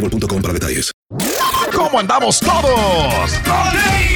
boostmobile.com para detalles. ¿Cómo andamos todos?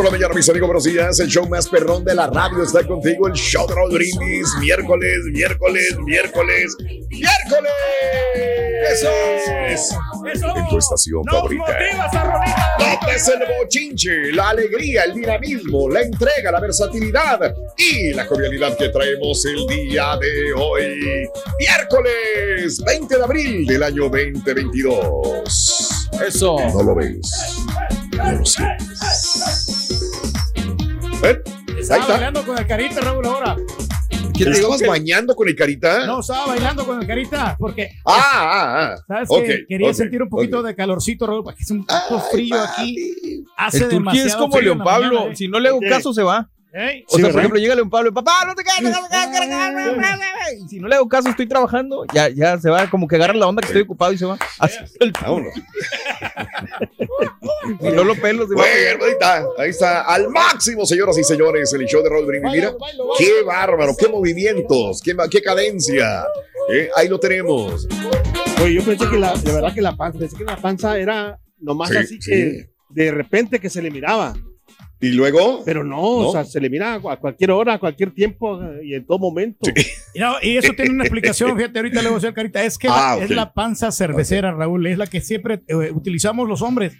Por la mañana, mis amigos, buenos días. El show más perrón de la radio está contigo. El show de Raúl Brindis. Miércoles, miércoles, miércoles, miércoles. Eso es. En tu estación favorita. ¿Dónde es el bochinche? La alegría, el dinamismo, la entrega, la versatilidad y la jovialidad que traemos el día de hoy. Miércoles 20 de abril del año 2022. Eso. No lo ves. No lo sientes. ¿Eh? Estaba Ahí está. bailando con el carita, Raúl, ahora. ¿Qué te estabas bañando con el carita? No, estaba bailando con el carita porque. Ah, ah, ah. ¿Sabes Ok, qué? Quería sentir un poquito de calorcito, Raúl, porque es un poco frío aquí. Hace El demasiado es como frío León Pablo. mañana, ¿eh? Si no le hago caso, se va. Ey. O Sí, sea, ¿verdad? por ejemplo, llega León Pablo, papá, no te quedes. Y si no le hago caso, estoy trabajando, ya, ya se va, como que agarra la onda que estoy ocupado y se va. Así el. Y no lo pelo, se va. Bueno, ahí está, ahí está, al máximo, señoras y señores, el show de Raúl Brindis. Mira, qué bárbaro, qué movimientos, qué, qué cadencia. Eh, ahí lo tenemos. Oye, yo pensé que la, de verdad que la panza, pensé que la panza era nomás Sí, así sí. que de repente que se le miraba. ¿Y luego? Pero no, ¿No? o sea, se le mira a cualquier hora, a cualquier tiempo eh, y en todo momento. Y, no, y eso tiene una explicación, fíjate, ahorita le voy a decir, Carita, es que Ah, la- ok. es la panza cervecera, Raúl, es la que siempre eh, utilizamos los hombres,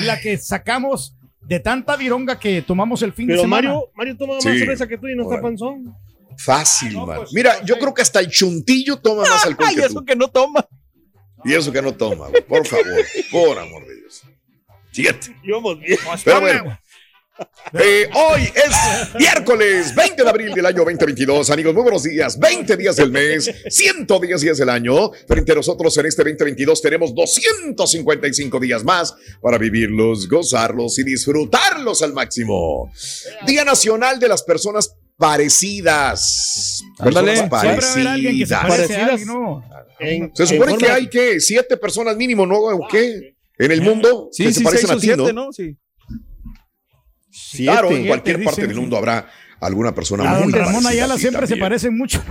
y la que sacamos de tanta vironga que tomamos el fin de semana. Mario, Mario toma más Sí. cerveza que tú y no está panzón. Fácil, man. Mira, yo creo que hasta el chuntillo toma más alcohol Ay, que eso tú. que no toma. Y eso que no toma, güey. por favor, por amor de Dios. Siete. Íbamos bien. Pero bueno. Eh, hoy es miércoles 20 de abril del año 2022. Amigos, muy buenos días. 20 días del mes, 110 días del año. Frente a nosotros en este 2022 tenemos 255 días más para vivirlos, gozarlos y disfrutarlos al máximo. Día Nacional de las Personas Parecidas. Ándale. Personas Siempre va a haber alguien que se parecidas. a alguien, ¿no? En- Se supone en que forma- hay que siete personas mínimo, ¿no? ¿O qué? En el mundo Sí, que sí, se parecen seis a ti, siete, ¿no? ¿no? Sí. Claro, en Siete, cualquier dicen, parte del mundo habrá alguna persona A muy don Ramón Ayala siempre se también. parece mucho.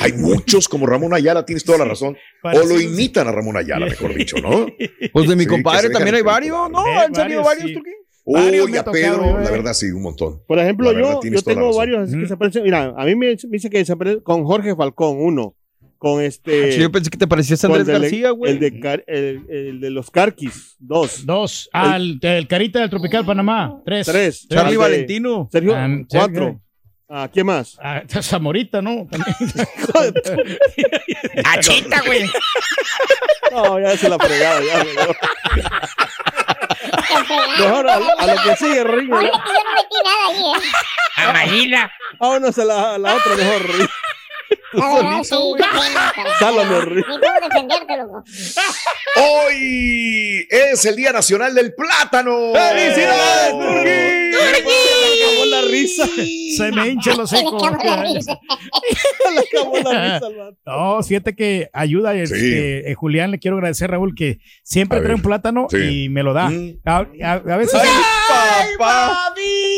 Hay muchos como Ramón Ayala, tienes toda la razón. O lo imitan a Ramón Ayala, mejor dicho, ¿no? Pues de mi Sí, compadre también hay varios, ¿no? Eh, Han salido varios, sí. ¿tú qué? A Pedro, eh. la verdad sí, un montón. Por ejemplo, verdad, yo, yo tengo varios así que se parecen. Mira, a mí me, me dice que se parece con Jorge Falcón, uno. Con este. Sí, yo pensé que te parecías con Andrés el de- García, güey. El de, el, el de los Carquis, dos. Dos. Ah, el, el Carita del Tropical Panamá. Tres. Tres. Charlie Valentino. Sergio, Ah, cuatro. Sergio. Ah, ¿Quién más? Ah, Zamorita, ¿no? También. Achita, güey. No, ya se la fregada, ya. Mejor, mejor a, a lo que sigue, Ringo. No metí nada ahí, ¿eh? Amagila. Vámonos a la, a la otra mejor, Ringo. La verdad, sí, qué pena, cara. Sálvame, Ringo. Ni cómo defenderte, loco. Hoy es el Día Nacional del Plátano. ¡Felicidades, ¡Oh! Turquí! Se le acabó la risa. Se me hincha los Se le acabó la risa. Se le acabó la risa al. No, fíjate que ayuda. Este, eh, Julián, le quiero agradecer, Raúl, que siempre A trae ver. un plátano Sí. y me lo da. Mm. A, a- a veces. Papá.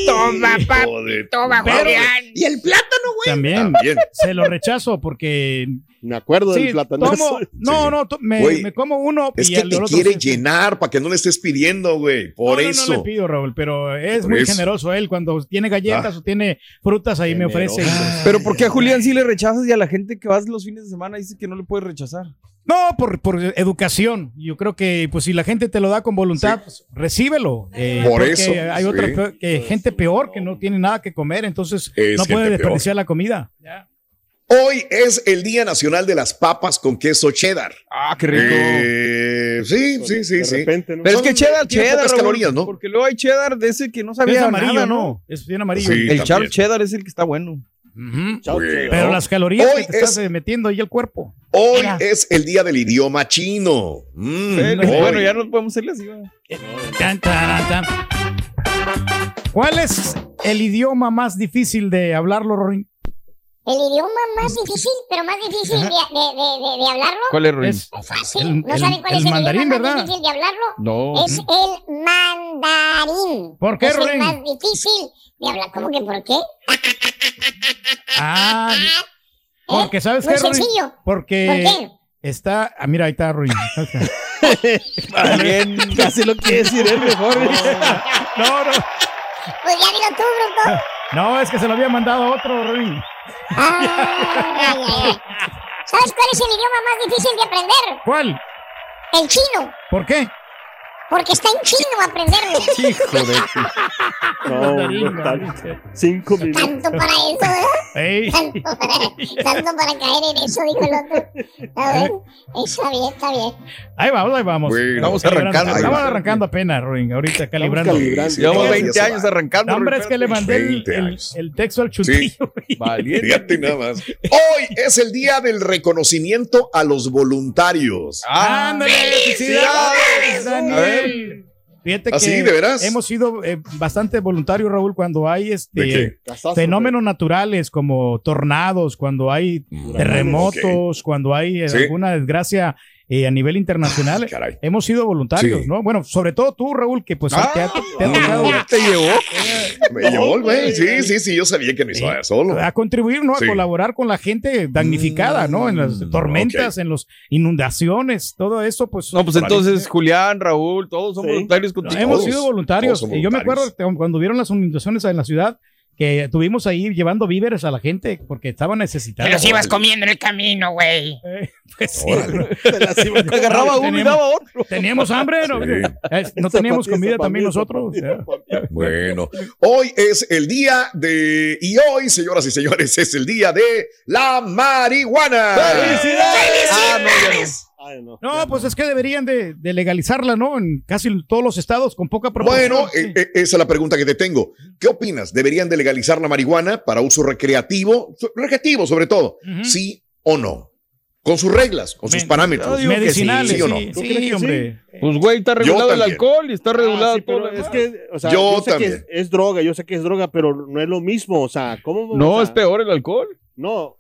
Toma, papi. Toma, Pero- Julián. Y el plátano, güey. También. También. Se lo rechazo porque. Me acuerdo Sí, del plátano. tomo- no, Sí. no, to- me, como uno Es y que el te otro quiere sí. llenar para que no le estés pidiendo, güey. Por No, eso. No, le pido, Raúl, pero es Por muy eso. generoso él. Cuando tiene galletas Ah. o tiene frutas, ahí me ofrece. Generoso. pues- Pero ¿por qué a Julián sí le rechazas y a la gente que vas los fines de semana dice que no le puedes rechazar? No, por, por educación. Yo creo que pues si la gente te lo da con voluntad, pues, recíbelo. Eh, Por eso, Hay sí. otra que gente peor que no tiene nada que comer, entonces Es no puede desperdiciar la comida. Hoy es el Día Nacional de las Papas con queso cheddar. Ah, qué rico. Eh, sí, sí, sí, De sí. repente, ¿no? Pero es que cheddar, cheddar, pocas calorías, ¿no? Porque luego hay cheddar de ese que no Es sabía amarillo, nada, ¿no? Es bien amarillo. Sí. El también. Charles cheddar es el que está bueno. Pero las calorías Hoy que te es- eh, metiendo ahí el cuerpo. Hoy Mira. es el Día del Idioma Chino. Mm, Eh, hoy. bueno, ya no podemos hacerle así. Tan. ¿Cuál es el idioma más difícil de hablarlo, Rory? El idioma más difícil, pero más difícil de, de, de, de, de hablarlo. ¿Cuál es, Ruin? Es Fácil. el- ¿No el- saben cuál el es el mandarín, idioma ¿verdad? más difícil de hablarlo? No. Es el mandarín. ¿Por qué, Es el Ruin? más difícil de hablar. ¿Cómo que por qué? Ah, porque ¿sabes Muy qué, Rory? sencillo. Porque ¿Por qué? está... Ah, mira, ahí está Rory. Bien. Casi lo quiere decir él mejor. no, no. Pues ya dilo tú, bruto. No, es que se lo había mandado a otro, Rory. Ay, ay, ay. ¿Sabes cuál es el idioma más difícil de aprender? ¿Cuál? El chino. ¿Por qué? Porque está en chino aprenderlo. Hijo de No, no, tal- cinco minutos. Tanto para eso, ¿verdad? Ey. Tanto para, tanto para caer en eso, dijo el otro. A ver, está bien, está bien. Ahí vamos, ahí vamos. Bueno, Estamos Calibrando. arrancando. ahí Estamos va. arrancando apenas, Rory. Ahorita calibrando. Sí, Llevamos todavía 20 se años arrancando. No, hombre, es que le mandé el, 20 el- años. el texto al chutillo. güey. Valiente. Fíjate nada más. Hoy es el Día del Reconocimiento a los voluntarios. ¡Ándale! ¡Felicidades, Fíjate ¿Ah, que sí? ¿De veras? hemos sido eh, bastante voluntarios, Raúl, cuando hay ¿De este? Casazo, fenómenos naturales como tornados, cuando hay terremotos, cuando hay eh, Sí. alguna desgracia eh, a nivel internacional. Ah, caray. hemos sido voluntarios, Sí. ¿no? Bueno, sobre todo tú, Raúl, que pues Ah, te ha, te ha tocado ¿Te llevó? Me llevó güey. Sí, sí, sí. Yo sabía que Sí. estaba solo. a contribuir, ¿no? A Sí. colaborar con la gente damnificada, ¿no? En las Mm, tormentas, en las inundaciones, todo eso, pues. No, pues entonces Julián, Raúl, todos son Sí. voluntarios contigo. hemos sido voluntarios. Y yo me acuerdo que cuando vieron las inundaciones en la ciudad, que tuvimos ahí llevando víveres a la gente porque estaban Te necesitados. los ibas comiendo en el camino, güey. Eh, pues sí, las comer. Agarraba uno y Teníamos- daba otro. Teníamos hambre, ¿no? Sí. Eh, no teníamos comida también nosotros. Bueno, hoy es el día de. Y hoy, señoras y señores, es el día de la marihuana. Ah, no, ya no. No. No, pues es que deberían de, de legalizarla, ¿no? En casi todos los estados con poca proporción. Bueno, eh, eh, esa es la pregunta que te tengo. ¿Qué opinas? ¿Deberían de legalizar la marihuana para uso recreativo? Recreativo, sobre todo. ¿Sí o no? Con sus reglas, con sus Men- parámetros. Medicinales, sí, sí, ¿sí o no? sí, ¿Tú crees que hombre. Pues, güey, está regulado el alcohol y está Ah, regulado sí, todo es que, o sea, Yo yo, sé también. que es, es droga, yo sé que es droga, pero no es lo mismo, o sea, ¿cómo? No, o sea, es peor el alcohol. No,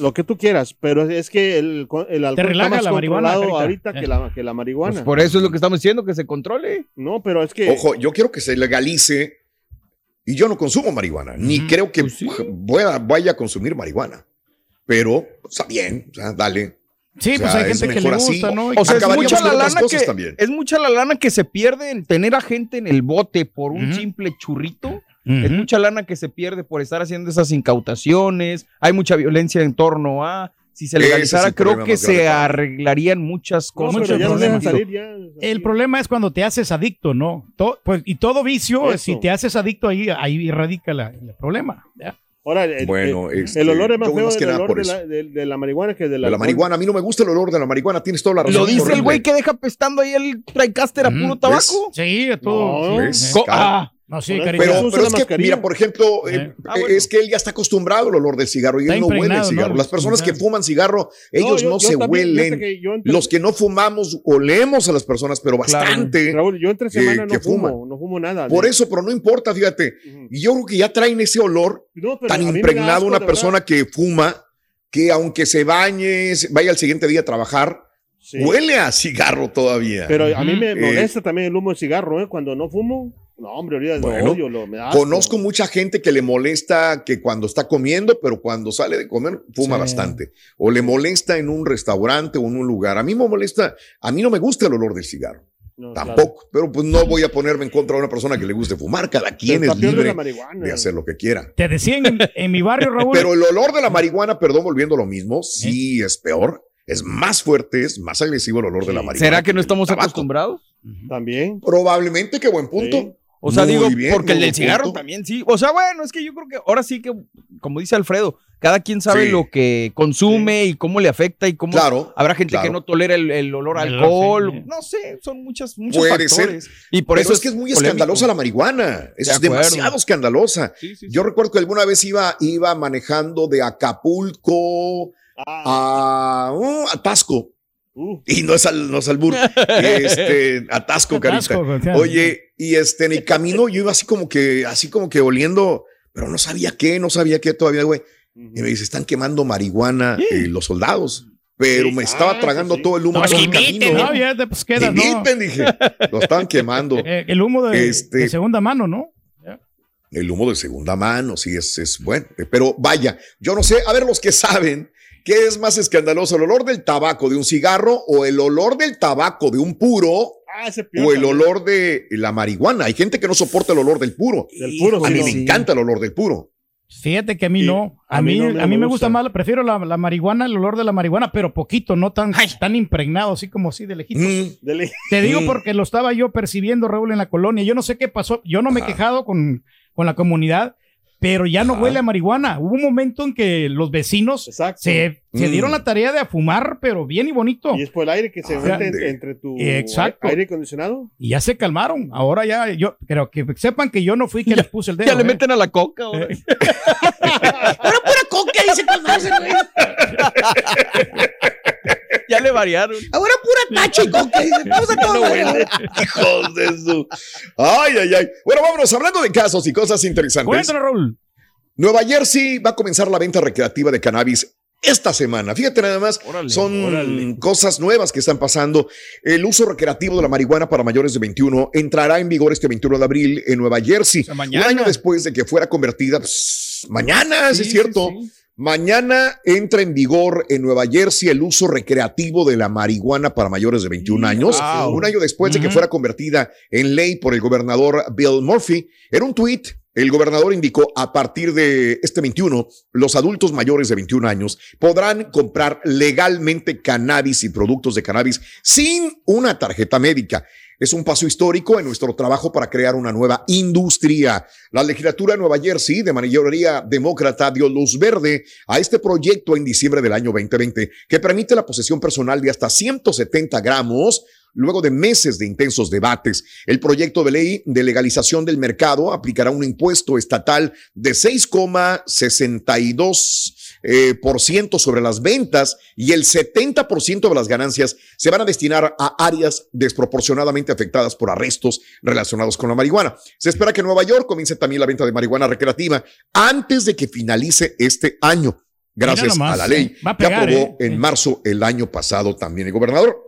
lo que tú quieras, pero es que el, el alcohol relaja está más la marihuana, controlado ahorita que la, que la marihuana. Pues por eso es lo que estamos diciendo, que se controle. No, pero es que Ojo, yo quiero que se legalice Y yo no consumo marihuana, ni Ujú, creo que pues sí. pueda- vaya a consumir marihuana. Pero está bien, o sea, dale. Sí, O pues sea, hay es gente que le mejor así. gusta, ¿no? O sea, es mucha, la lana cosas que, también. es mucha la lana que se pierde en tener a gente en el bote por un Ujú. simple churrito. Ujú. Es mucha lana que se pierde por estar haciendo esas incautaciones. Hay mucha violencia en torno a. Si se legalizara, creo que se arreglarían muchas cosas. pero muchos ya no problemas. salir ya. El problema es cuando te haces adicto, ¿no? To- pues, y todo vicio, Eso. si te haces adicto ahí, ahí radica la- el problema. ¿ya? Ahora, el, Bueno, el- este, el olor es más feo más que del nada olor por de la, de, de la marihuana que de la, De la marihuana, a mí no me gusta el olor de la marihuana, tienes toda la razón. Lo dice el güey que deja pestando ahí el TriCaster a Ujú. puro tabaco. Sí, a todo. No, sí. ¿ves? Ah, No, sí, Pero- cariño. Pero, pero es que, mascarilla. mira, por ejemplo, eh, Ah, bueno. es que él ya está acostumbrado al olor del cigarro y Está él no huele el cigarro. ¿no? Las personas que fuman cigarro, ellos yo- no yo se también, huelen. que yo entre- Los que no fumamos, olemos a las personas, pero Claro. bastante. Raúl, yo entre que- semana no que fumo, fuman. no fumo nada. Por eso, pero no importa, fíjate. Y yo creo que ya traen ese olor tan impregnado asco, una persona que fuma, que aunque se bañe, vaya al siguiente día a trabajar. Sí. huele a cigarro todavía. Pero a mí me Eh, molesta también el humo de cigarro, ¿eh? Cuando no fumo, no, hombre, ahorita Bueno, odio, lo, me. Conozco mucha gente que le molesta que cuando está comiendo, pero cuando sale de comer fuma Sí. bastante. O le molesta en un restaurante o en un lugar. A mí me molesta, a mí no me gusta el olor del cigarro. No, claro. Tampoco. Pero pues no voy a ponerme en contra de una persona que le guste fumar. Cada quien es de libre marihuana. de hacer lo que quiera. Te decían en, en mi barrio, Raúl. Pero el olor de la marihuana, perdón, volviendo a lo mismo, sí es peor. Es más fuerte, es más agresivo el olor de la marihuana. ¿Será que no el estamos acostumbrados? También. Probablemente, qué buen punto. Sí. O sea, Muy digo, bien, porque el del cigarro punto. también sí. O sea, bueno, es que yo creo que ahora sí que, como dice Alfredo, cada quien sabe Sí. lo que consume y cómo le afecta y cómo Claro, habrá gente claro. que no tolera el, el olor a alcohol. sí. No sé, son muchas, muchos Puede factores. Y por Pero eso es que es muy polémico. escandalosa la marihuana. Es De demasiado escandalosa. Sí, sí, sí. Yo recuerdo que alguna vez iba, iba manejando de Acapulco Ah, a, uh, a Tasco. Uh, Y no es al, no es albur. este, carita. Atasco, sea, Oye, y este, en el camino yo iba así como que, así como que oliendo, pero no sabía qué, no sabía qué todavía, güey. Y me dice, están quemando marihuana eh, los soldados. Pero Sí, me estaba ah, tragando sí. todo el humo Pues todo el inviten, camino. No, ya te pues quedas, ¿no? Inviten, dije. Lo estaban quemando. Eh, el humo de, Este- de segunda mano, ¿no? El humo de segunda mano, sí, es, es bueno. Pero vaya, yo no sé, a ver los que saben, ¿qué es más escandaloso? ¿El olor del tabaco de un cigarro o el olor del tabaco de un puro ah, ese o el olor de la marihuana? Hay gente que no soporta el olor del puro. Del puro, A mí me encanta el olor del puro. Fíjate que a mí Sí, no. A, mí, no a mí me me gusta gusta. más, prefiero la, la marihuana, el olor de la marihuana, pero poquito, no tan, tan impregnado, así como así de lejito. Mm. Te digo Mm. porque lo estaba yo percibiendo, Raúl, en la colonia. Yo no sé qué pasó. Yo no me he quejado con, con la comunidad, pero ya no Ajá. huele a marihuana. Hubo un momento en que los vecinos Exacto. se, se Mm. dieron la tarea de fumar, pero bien y bonito. Y es por el aire que se Ah, mete entre tu Exacto. aire acondicionado. Y ya se calmaron. Ahora ya, yo creo que sepan que yo no fui quien les puse el dedo. Ya le ¿eh? meten a la coca. ahora. Eh, Ahora pura coca, dice güey. ya le variaron. Ahora pura tacha y coca, dice. Vamos a todo. Hijos de su. Ay, ay, ay. Bueno, vámonos hablando de casos y cosas interesantes. Cuéntanos, Raúl. Nueva Jersey va a comenzar la venta recreativa de cannabis esta semana. Fíjate nada más, Órale, son órale. cosas nuevas que están pasando. El uso recreativo de la marihuana para mayores de 21 entrará en vigor este 21 de abril en Nueva Jersey. sea, mañana. Un año después de que fuera convertida, pues, mañana, sí, Sí, es cierto. sí, sí. Mañana entra en vigor en Nueva Jersey el uso recreativo de la marihuana para mayores de 21 años. Wow. Un año después de que fuera convertida en ley por el gobernador Bill Murphy. En un tuit, el gobernador indicó a partir de este 21, los adultos mayores de 21 años podrán comprar legalmente cannabis y productos de cannabis sin una tarjeta médica. Es un paso histórico en nuestro trabajo para crear una nueva industria. La legislatura de Nueva Jersey, de mayoría demócrata, dio luz verde a este proyecto en diciembre del año 2020, que permite la posesión personal de hasta 170 gramos luego de meses de intensos debates. El proyecto de ley de legalización del mercado aplicará un impuesto estatal de 6,62 eh, por ciento sobre las ventas y el 70% de las ganancias se van a destinar a áreas desproporcionadamente afectadas por arrestos relacionados con la marihuana. Se espera que en Nueva York comience también la venta de marihuana recreativa antes de que finalice este año, gracias nomás, a la ley a que aprobó ¿eh? en marzo el año pasado también el gobernador.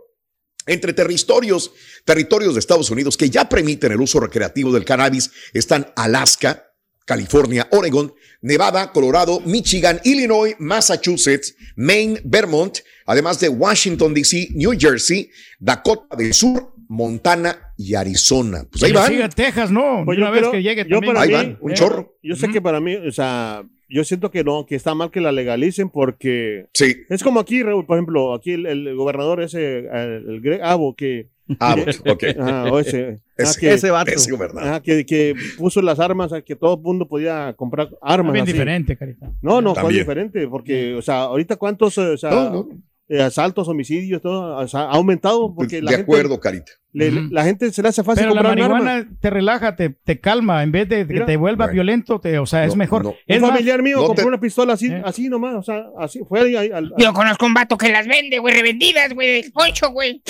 Entre territorios, territorios de Estados Unidos que ya permiten el uso recreativo del cannabis están Alaska, California, Oregon, Nevada, Colorado, Michigan, Illinois, Massachusetts, Maine, Vermont, además de Washington, D.C., New Jersey, Dakota del Sur, Montana y Arizona. Pues ahí van. siga Texas, ¿no? Pues Una vez creo- que llegue yo también. para Ahí mí, van, un eh, chorro. Yo sé que para mí, o sea, yo siento que no, que está mal que la legalicen porque Sí. es como aquí, Raúl, por ejemplo, aquí el, el gobernador ese, el, el Greg Abbott, que... Abbott, ok. O ese. Ese- ah, que, ese vato. ese gobernador. ajá, que, que puso las armas, a que todo el mundo podía comprar armas. Bien así. diferente, carita. No, no, fue diferente, porque, o sea, ahorita cuántos eh, o sea, No, no. eh, asaltos, homicidios, todo, o sea, ha aumentado porque la de gente, acuerdo, Carita. le- Ujú. la gente se le hace fácil Pero la comprar un arma. marihuana te relaja, te, te calma, en vez de que Mira. te vuelva violento, te, o sea, es mejor. no. Es Un más, familiar mío no compró te- una pistola así, ¿Eh? así nomás, o sea, así, fue ahí, ahí, al- Yo conozco un vato que las vende, güey, revendidas, güey, del poncho, güey.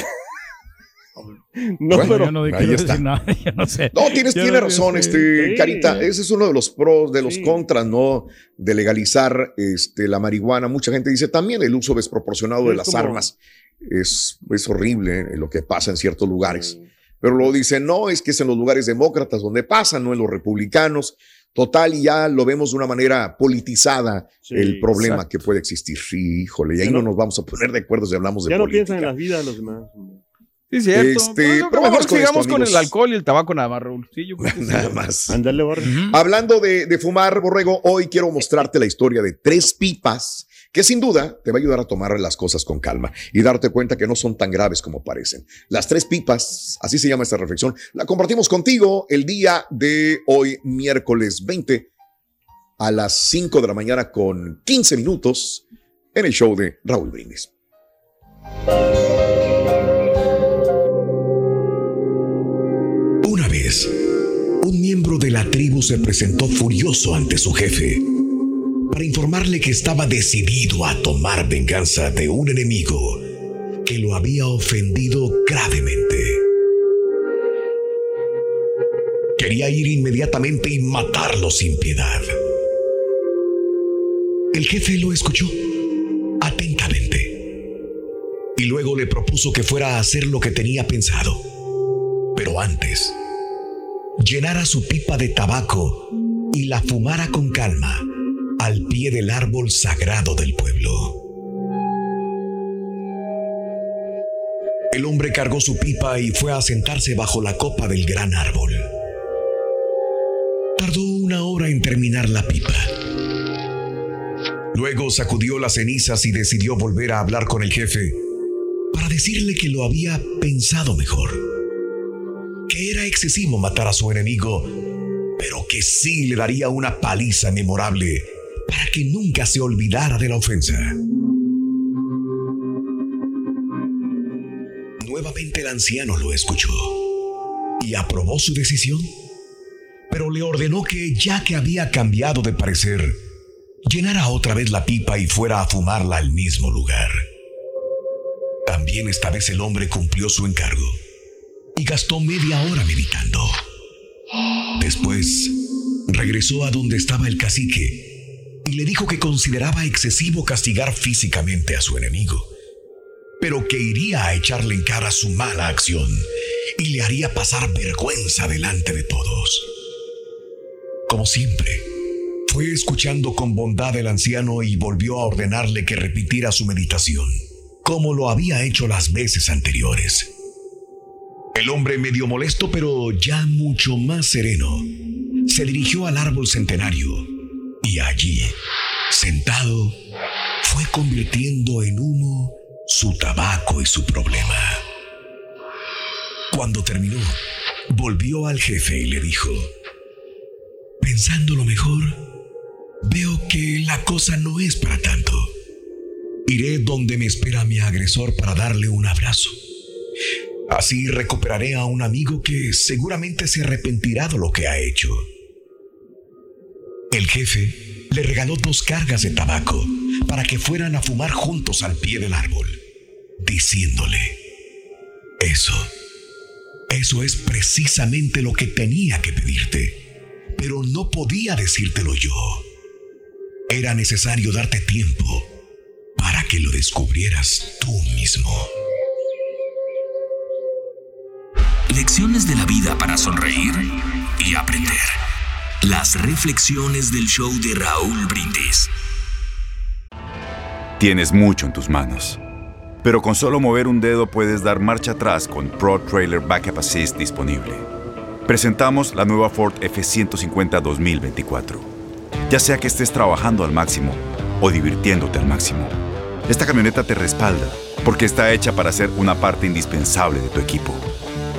no, Bueno, pero yo no ahí está. decir nada, yo no sé. No, tienes, Yo tiene no- razón, sí. este, Sí. Carita. Ese es uno de los pros, de los Sí. contras, ¿no? De legalizar este, la marihuana. Mucha gente dice también el uso desproporcionado de Es las como- armas. Es, es horrible eh, lo que pasa en ciertos lugares. Pero luego dicen, no, es que es en los lugares demócratas donde pasa, no en los republicanos. Total, y ya lo vemos de una manera politizada Sí, el problema exacto. que puede existir. Sí, híjole, y ahí Ya no, no- nos vamos a poner de acuerdo si hablamos de ya no política. piensan en las vidas de los demás. Sí, cierto. Este, pero mejor vamos con sigamos esto, con el alcohol y el tabaco nada más, Raúl. Sí, yo creo que sí. Nada más. Ándale, borre. Hablando de, de fumar, Borrego, hoy quiero mostrarte la historia de tres pipas que sin duda te va a ayudar a tomar las cosas con calma y darte cuenta que no son tan graves como parecen. Las tres pipas, así se llama esta reflexión, la compartimos contigo el día de hoy, miércoles 20, a las 5 de la mañana con 15 minutos en el show de Raúl Brindis. Un miembro de la tribu se presentó furioso ante su jefe para informarle que estaba decidido a tomar venganza de un enemigo que lo había ofendido gravemente. Quería ir inmediatamente y matarlo sin piedad. El jefe lo escuchó atentamente y luego le propuso que fuera a hacer lo que tenía pensado. Pero antes, llenara su pipa de tabaco y la fumara con calma al pie del árbol sagrado del pueblo. El hombre cargó su pipa y fue a sentarse bajo la copa del gran árbol. Tardó una hora en terminar la pipa. Luego sacudió las cenizas y decidió volver a hablar con el jefe para decirle que lo había pensado mejor que era excesivo matar a su enemigo, pero que sí le daría una paliza memorable para que nunca se olvidara de la ofensa. Nuevamente el anciano lo escuchó y aprobó su decisión, pero le ordenó que, ya que había cambiado de parecer, llenara otra vez la pipa y fuera a fumarla al mismo lugar. También esta vez el hombre cumplió su encargo y gastó media hora meditando. Después, regresó a donde estaba el cacique y le dijo que consideraba excesivo castigar físicamente a su enemigo, pero que iría a echarle en cara su mala acción y le haría pasar vergüenza delante de todos. Como siempre, fue escuchando con bondad el anciano y volvió a ordenarle que repitiera su meditación, como lo había hecho las veces anteriores. El hombre medio molesto, pero ya mucho más sereno, se dirigió al árbol centenario y allí, sentado, fue convirtiendo en humo su tabaco y su problema. Cuando terminó, volvió al jefe y le dijo, pensándolo mejor, veo que la cosa no es para tanto. Iré donde me espera mi agresor para darle un abrazo. Así recuperaré a un amigo que seguramente se arrepentirá de lo que ha hecho. El jefe le regaló dos cargas de tabaco para que fueran a fumar juntos al pie del árbol, diciéndole, eso, eso es precisamente lo que tenía que pedirte, pero no podía decírtelo yo. Era necesario darte tiempo para que lo descubrieras tú mismo. Lecciones de la vida para sonreír y aprender. Las reflexiones del show de Raúl Brindis. Tienes mucho en tus manos, pero con solo mover un dedo puedes dar marcha atrás con Pro Trailer Backup Assist disponible. Presentamos la nueva Ford F150 2024. Ya sea que estés trabajando al máximo o divirtiéndote al máximo, esta camioneta te respalda porque está hecha para ser una parte indispensable de tu equipo.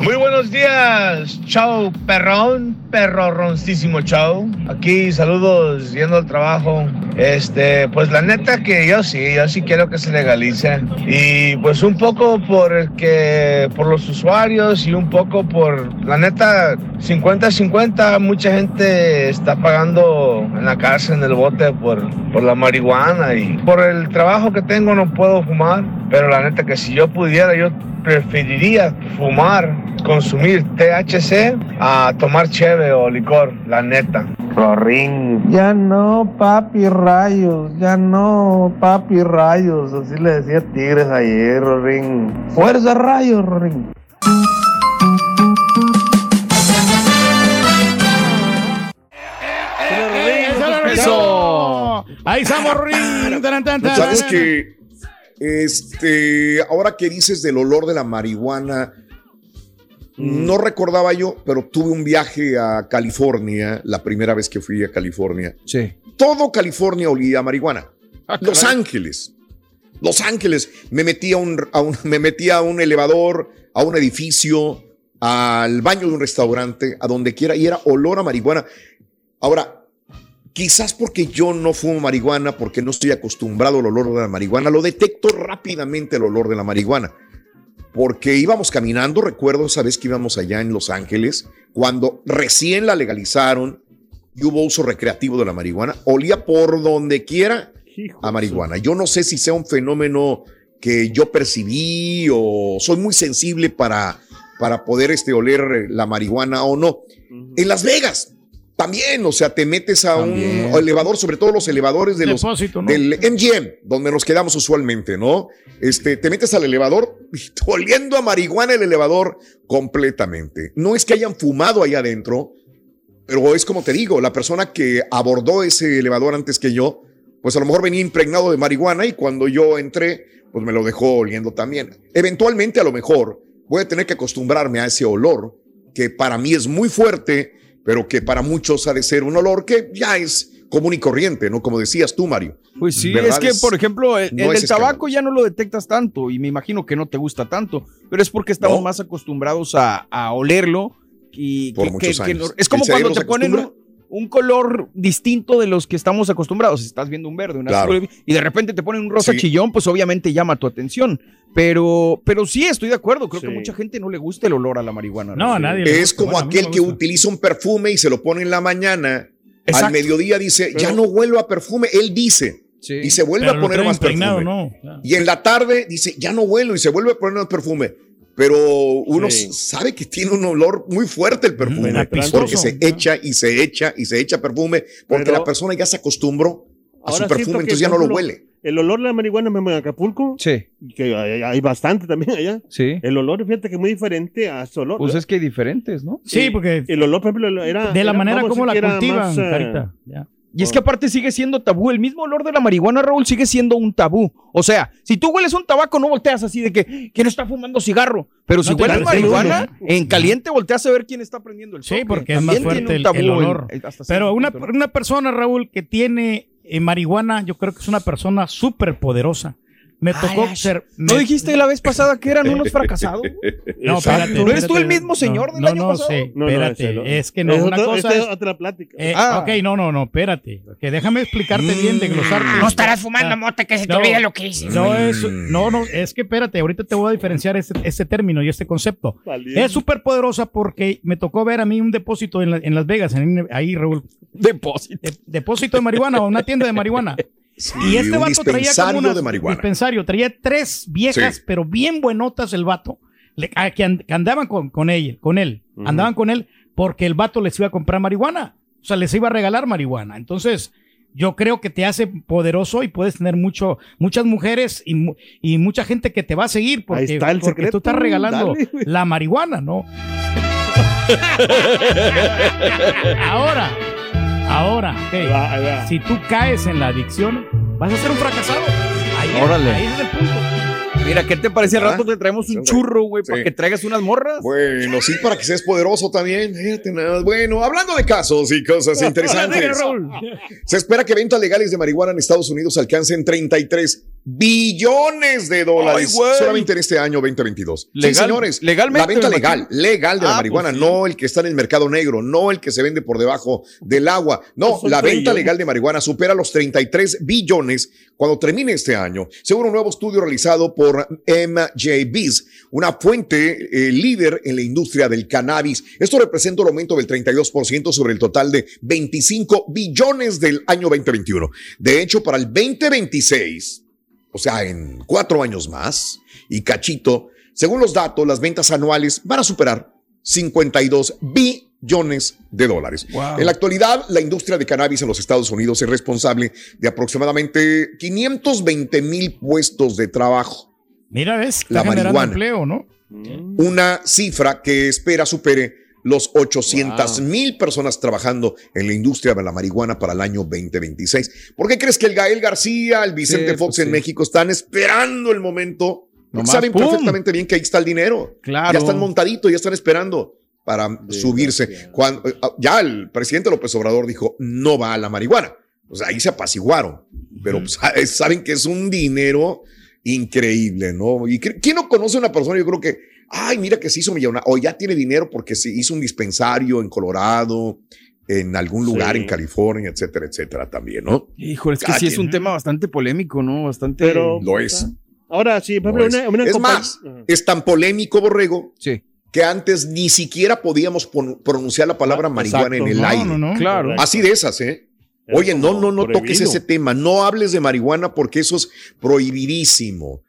Muy buenos días, chao perrón, perro roncísimo chao. Aquí saludos yendo al trabajo. Este, pues la neta que yo sí, yo sí quiero que se legalice. Y pues un poco por que por los usuarios y un poco por la neta 50-50, mucha gente está pagando en la cárcel, en el bote por, por la marihuana y por el trabajo que tengo no puedo fumar, pero la neta que si yo pudiera yo preferiría fumar, consumir THC a tomar cheve o licor, la neta. Rorín. Ya no, papi rayos, ya no, papi rayos, así le decía Tigres ayer, Rorín. Fuerza rayos, Rorín. Eso. Ahí estamos, tan. ¿Sabes que Este, ahora que dices del olor de la marihuana, no recordaba yo, pero tuve un viaje a California, la primera vez que fui a California. Sí. Todo California olía a marihuana. Ah, Los caray. Ángeles. Los Ángeles. Me metí a un, a un- me metí a un elevador, a un edificio, al baño de un restaurante, a donde quiera, y era olor a marihuana. Ahora, quizás porque yo no fumo marihuana, porque no estoy acostumbrado al olor de la marihuana, lo detecto rápidamente el olor de la marihuana. Porque íbamos caminando, recuerdo esa vez que íbamos allá en Los Ángeles, cuando recién la legalizaron y hubo uso recreativo de la marihuana, olía por donde quiera a marihuana. Yo no sé si sea un fenómeno que yo percibí o soy muy sensible para, para poder este, oler eh, la marihuana o no. En Las Vegas también, o sea, te metes a También. un elevador, sobre todo los elevadores de los, ¿no? del MGM, donde nos quedamos usualmente, ¿no? Este, te metes al elevador y oliendo a marihuana el elevador completamente. No es que hayan fumado ahí adentro, pero es como te digo, la persona que abordó ese elevador antes que yo, pues a lo mejor venía impregnado de marihuana y cuando yo entré, pues me lo dejó oliendo también. Eventualmente, a lo mejor, voy a tener que acostumbrarme a ese olor, que para mí es muy fuerte, pero que para muchos ha de ser un olor que ya es común y corriente, ¿no? Como decías tú, Mario. Pues sí, ¿Verdad? es que, por ejemplo, el, no el del tabaco ya no lo detectas tanto y me imagino que no te gusta tanto, pero es porque estamos más acostumbrados a, a olerlo y Por que- muchos que- que años. no- es como ¿El cerebro cuando te se ponen un, color distinto de los que estamos acostumbrados. Si estás viendo un verde, un Claro. azul, y de repente te ponen un rosa Sí. chillón, pues obviamente llama tu atención. Pero, pero sí, estoy de acuerdo. Creo que mucha gente no le gusta el olor a la marihuana. Es como aquel que utiliza un perfume y se lo pone en la mañana. Exacto. Al mediodía dice, ya no vuelvo a perfume. Él dice. Y se vuelve Pero a poner más perfume. ¿no? Y en la tarde dice, ya no vuelo y se vuelve a poner más perfume. Pero uno Sí. sabe que tiene un olor muy fuerte el perfume. porque se echa y se echa y se echa perfume. Porque Pero- la persona ya se acostumbró a su perfume, entonces ya no lo huele. El olor de la marihuana me en Acapulco. Sí. Que hay, hay bastante también allá. Sí. El olor, fíjate que es muy diferente a su olor. Pues es que hay diferentes, ¿no? Sí, porque El olor, por ejemplo, era. de la era- manera como la cultivan, más, eh. Ya. Y es que aparte sigue siendo tabú. El mismo olor de la marihuana, Raúl, sigue siendo un tabú. O sea, si tú hueles un tabaco, no volteas así de que quién está fumando cigarro. Pero si No hueles marihuana, en caliente volteas a ver quién está prendiendo el Sí, sople. porque es más También fuerte un el, olor. Pero una, una persona, Raúl, que tiene eh, marihuana, yo creo que es una persona súper poderosa. Me tocó Ay, ser... ¿No me- dijiste la vez pasada que eran unos fracasados? No, espérate. ¿No eres tú el mismo señor no, del no, año no, pasado? sí, No, no, espérate. ese no. es que no, Es una otro- cosa es... otra plática. Eh, Ah. Ok, no, no, no, espérate. Que déjame explicarte bien, desglosarte. No estarás fumando mota que se te No, olvide lo que dices. No, es, no, no, es que espérate, ahorita te voy a diferenciar este, este término y este concepto. Valiente. Es súper poderosa porque me tocó ver a mí un depósito en, la- en Las Vegas, en- ahí, Raúl. Depósito. De- depósito de marihuana o una tienda de marihuana. y este un vato traía como unas, de marihuana. dispensario, traía tres viejas, Sí. pero bien buenotas el vato, le- a- que, and- que andaban con, con él, con él, andaban con él porque el vato les iba a comprar marihuana, o sea, les iba a regalar marihuana. Entonces, yo creo que te hace poderoso y puedes tener mucho, muchas mujeres y, y mucha gente que te va a seguir porque, está el porque tú estás regalando dale, la marihuana, ¿no? ahora, ahora, va, va. si tú caes en la adicción, vas a ser un fracasado. Ahí, es- Órale. ahí es el punto. Mira, ¿qué te parece al Ah, rato te traemos un sí, churro, güey, para que traigas unas morras? Bueno, sí, para que seas poderoso también. Fíjate nada más. Bueno, hablando de casos y cosas interesantes. Se espera que ventas legales de marihuana en Estados Unidos alcancen 33 billones de dólares Ay, solamente en este año 2022. Legal- sí, señores. legalmente, La venta legal, legal de la Ah, marihuana, pues sí. no el que está en el mercado negro, no el que se vende por debajo del agua. No, Son la venta legal de marihuana supera los 33 billones cuando termine este año, según un nuevo estudio realizado por MJBiz, una fuente eh, líder en la industria del cannabis. Esto representa un aumento del 32% sobre el total de 25 billones del año 2021. De hecho, para el 2026, o sea, en cuatro años más, y cachito, según los datos, las ventas anuales van a superar 52 billones de dólares. Wow. En la actualidad, la industria de cannabis en los Estados Unidos es responsable de aproximadamente 520 mil puestos de trabajo. Mira, ves, La está generando marihuana. empleo, ¿no? Una cifra que espera supere los 800 mil personas trabajando en la industria de la marihuana para el año 2026. ¿Por qué crees que el Gael García, el Vicente Sí, Fox pues en sí. México están esperando el momento? Nomás, saben ¡pum! perfectamente bien que ahí está el dinero. Claro. Ya están montaditos, ya están esperando para subirse. Cuando, eh, ya el presidente López Obrador dijo, no va a la marihuana. O sea, ahí se apaciguaron. Pero pues, saben que es un dinero increíble, ¿no? Y ¿quién no conoce a una persona? Yo creo que, ay, mira que se hizo millonario, o ya tiene dinero porque se hizo un dispensario en Colorado, en algún lugar Sí. en California, etcétera, etcétera, también, ¿no? Híjole, es que Cada sí es un tema bastante polémico, ¿no? Bastante. Pero- Lo es. Ahora sí, por ejemplo, una, una Es más, es tan polémico, Borrego, Sí. que antes ni siquiera podíamos pronunciar la palabra Ah, marihuana exacto. en el No, aire. no, no. Claro. Así de esas, ¿eh? Era Oye, no, no, no toques ese tema. No hables de marihuana porque eso es prohibidísimo.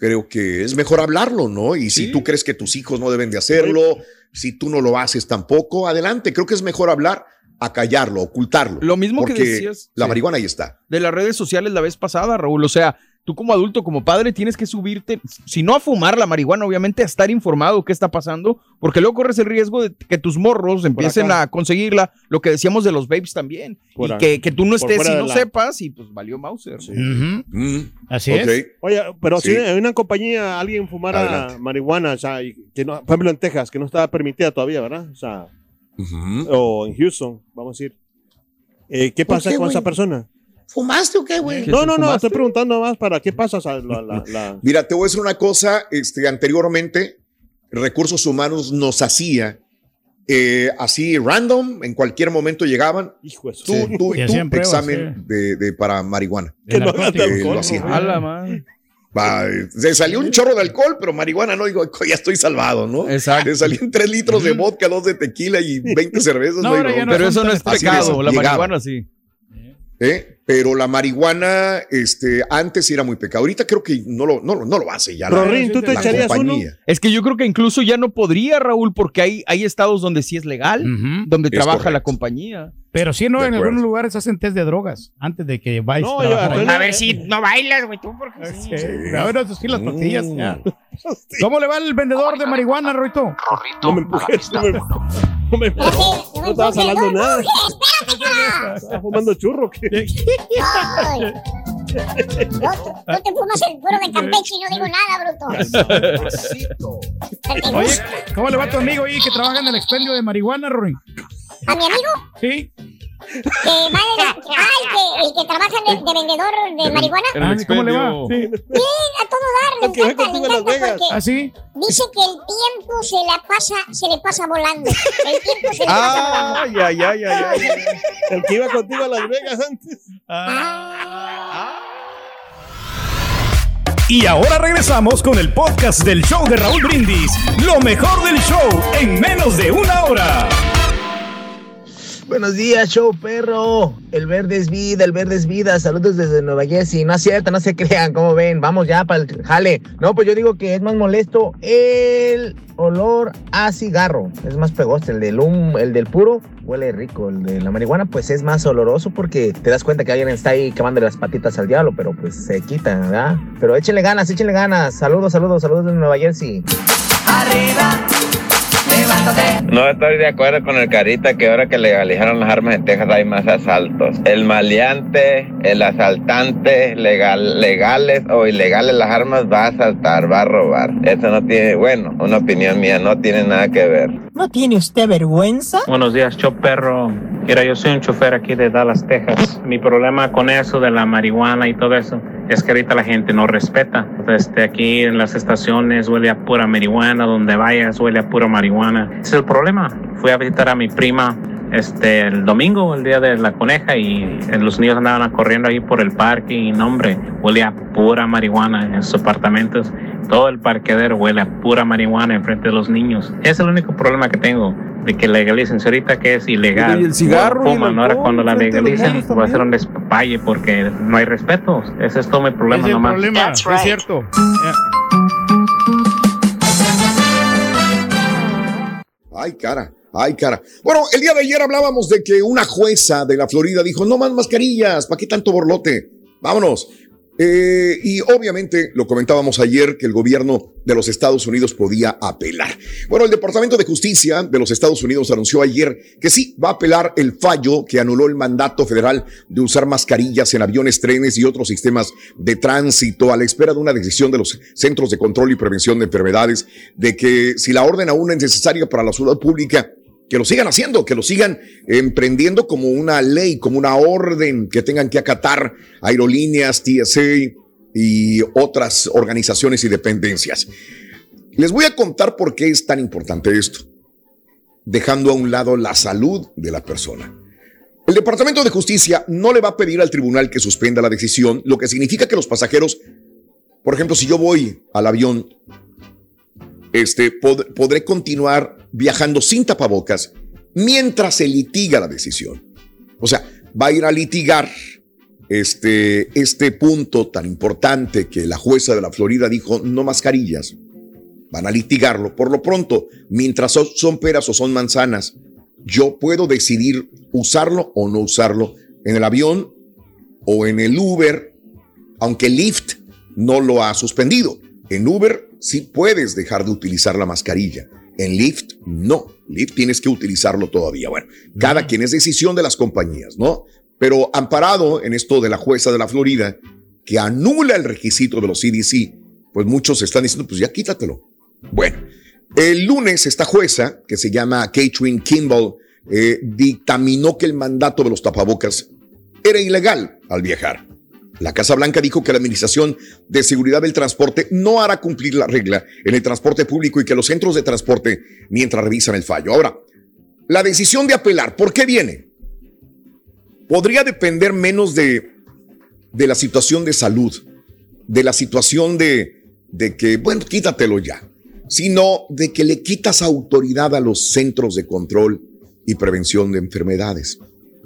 Creo que es mejor hablarlo, ¿no? Y si tú crees que tus hijos no deben de hacerlo, si tú no lo haces tampoco, adelante. Creo que es mejor hablar a callarlo, ocultarlo. Lo mismo que porque decías, La sí. marihuana ahí está. de las redes sociales la vez pasada, Raúl. O sea, tú como adulto, como padre, tienes que subirte, si no a fumar la marihuana, obviamente a estar informado qué está pasando, porque luego corres el riesgo de que tus morros empiecen a conseguirla, lo que decíamos de los babes también, Por y que, que tú no estés y no la- sepas, y pues valió Mauser. Mm, Así es. Oye, pero Sí. si en una compañía alguien fumara Adelante. marihuana, o sea, y que no, por ejemplo en Texas, que no estaba permitida todavía, ¿verdad? O sea, Ujú. o en Houston, vamos a decir. Eh, ¿Qué ¿Por pasa qué, con güey? esa persona? ¿Fumaste o qué, güey? ¿Que No, no, no, estoy preguntando más para qué pasa. o sea, la- la- la- Mira, te voy a decir una cosa. Este, anteriormente, Recursos Humanos nos hacía eh, así random, en cualquier momento llegaban. Hijo Tú, Sí. tú Y tú, examen de, de- para marihuana. Que no Eh, lo hacían. A la madre. Va, eh, se salió un chorro de alcohol, pero marihuana no, digo, ya estoy salvado, ¿no? Exacto. Se salían tres litros de vodka, dos de tequila y 20 cervezas. No, no Pero eso no es pecado, la llegaba. marihuana sí. ¿Eh? Pero la marihuana, este, antes era muy pecado. Ahorita creo que no lo, no, lo- no lo hace ya. la- Rorín, ¿tú te la echarías uno? compañía. Es que yo creo que incluso ya no podría, Raúl, porque hay, hay estados donde sí es legal, donde Es trabaja correcto. la compañía. Pero sí, no, De en acuerdo. algunos lugares hacen test de drogas antes de que vayas No, a yo A ver si no bailas, güey, tú, porque sí. Sí, Ahora eso sí, las pastillas. Mm. ¿Cómo le va el vendedor de marihuana, Roito? No me empujes, no me, no me empujes. No estabas hablando nada. Estaba fumando churro. ¿qué? No, tú, te fumas el puro de Campeche y no digo nada, bruto. Oye, ¿cómo le va a tu amigo ahí que trabaja en el expendio de marihuana, Rorín? ¿A mi amigo? Sí. Que ah, el que, el que trabaja de, de vendedor de marihuana. Ah, ¿Cómo le va? Sí. Bien, a todo dar, le El que va encanta, le contigo a Las encanta Vegas. porque ¿Ah, sí? dice que el tiempo se la pasa, se le pasa volando. El tiempo se le pasa volando. Ah, ya, ya, ya, ya. El que iba contigo a Las Vegas antes. Y ahora regresamos con el podcast del show de Raúl Brindis. Lo mejor del show en menos de una hora. Buenos días, show perro. El verde es vida, el verde es vida. Saludos desde Nueva Jersey. No es cierto, no se crean, ¿cómo ven? Vamos ya para el jale. No, pues yo digo que es más molesto el olor a cigarro. Es más pegoste. El del el del puro huele rico. El de la marihuana, pues es más oloroso porque te das cuenta que alguien está ahí quemándole las patitas al diablo, pero pues se quita, ¿verdad? Pero échenle ganas, échenle ganas. Saludos, saludos, saludos desde Nueva Jersey. No estoy de acuerdo con el Carita que ahora que legalizaron las armas en Texas hay más asaltos. El maleante, el asaltante, legal, legales o ilegales las armas va a asaltar, va a robar. Eso no tiene, bueno, una opinión mía, no tiene nada que ver. ¿No tiene usted vergüenza? Buenos días, yo perro. Mira, yo soy un chofer aquí de Dallas, Texas. Mi problema con eso de la marihuana y todo eso es que ahorita la gente no respeta. Este, aquí en las estaciones huele a pura marihuana, donde vayas huele a pura marihuana. Ese es el problema. Fui a visitar a mi prima este el domingo, el día de la coneja, y eh, los niños andaban corriendo ahí por el parque y no, hombre, huele a pura marihuana en sus apartamentos. Todo el parquedero huele a pura marihuana enfrente de los niños. Ese es el único problema que tengo de que legalicen. Si ahorita que es ilegal, Y el cigarro y el fuman, ahora cuando la legalicen va a ser un despapalle porque no hay respeto. Ese es todo mi problema es nomás. problema, es cierto. Ay, cara. Ay, cara. Bueno, el día de ayer hablábamos de que una jueza de la Florida dijo, no más mascarillas, ¿para qué tanto borlote? Vámonos. Eh, y obviamente lo comentábamos ayer que el gobierno de los Estados Unidos podía apelar. Bueno, el Departamento de Justicia de los Estados Unidos anunció ayer que sí va a apelar el fallo que anuló el mandato federal de usar mascarillas en aviones, trenes y otros sistemas de tránsito a la espera de una decisión de los Centros de Control y Prevención de Enfermedades de que si la orden aún es necesaria para la salud pública, que lo sigan haciendo, que lo sigan emprendiendo como una ley, como una orden que tengan que acatar aerolíneas, TSA y otras organizaciones y dependencias. Les voy a contar por qué es tan importante esto, dejando a un lado la salud de la persona. El Departamento de Justicia no le va a pedir al tribunal que suspenda la decisión, lo que significa que los pasajeros, por ejemplo, si yo voy al avión este, pod- podré continuar viajando sin tapabocas mientras se litiga la decisión. O sea, va a ir a litigar este, este punto tan importante que la jueza de la Florida dijo, no mascarillas. Van a litigarlo. Por lo pronto, mientras son, peras o son manzanas, yo puedo decidir usarlo o no usarlo en el avión o en el Uber, aunque Lyft no lo ha suspendido. En Uber sí puedes dejar de utilizar la mascarilla. En Lyft no. Lyft tienes que utilizarlo todavía. Bueno, cada quien es decisión de las compañías, ¿no? Pero amparado en esto de la jueza de la Florida, que anula el requisito de los CDC, pues muchos están diciendo, pues ya quítatelo. Bueno, el lunes esta jueza, que se llama Catherine Kimball, eh, dictaminó que el mandato de los tapabocas era ilegal al viajar. La Casa Blanca dijo que la Administración de Seguridad del Transporte no hará cumplir la regla en el transporte público y que los centros de transporte mientras revisan el fallo. Ahora, la decisión de apelar, ¿por qué viene? Podría depender menos de, de la situación de salud, de la situación de, de que, bueno, quítatelo ya, sino de que le quitas autoridad a los centros de control y prevención de enfermedades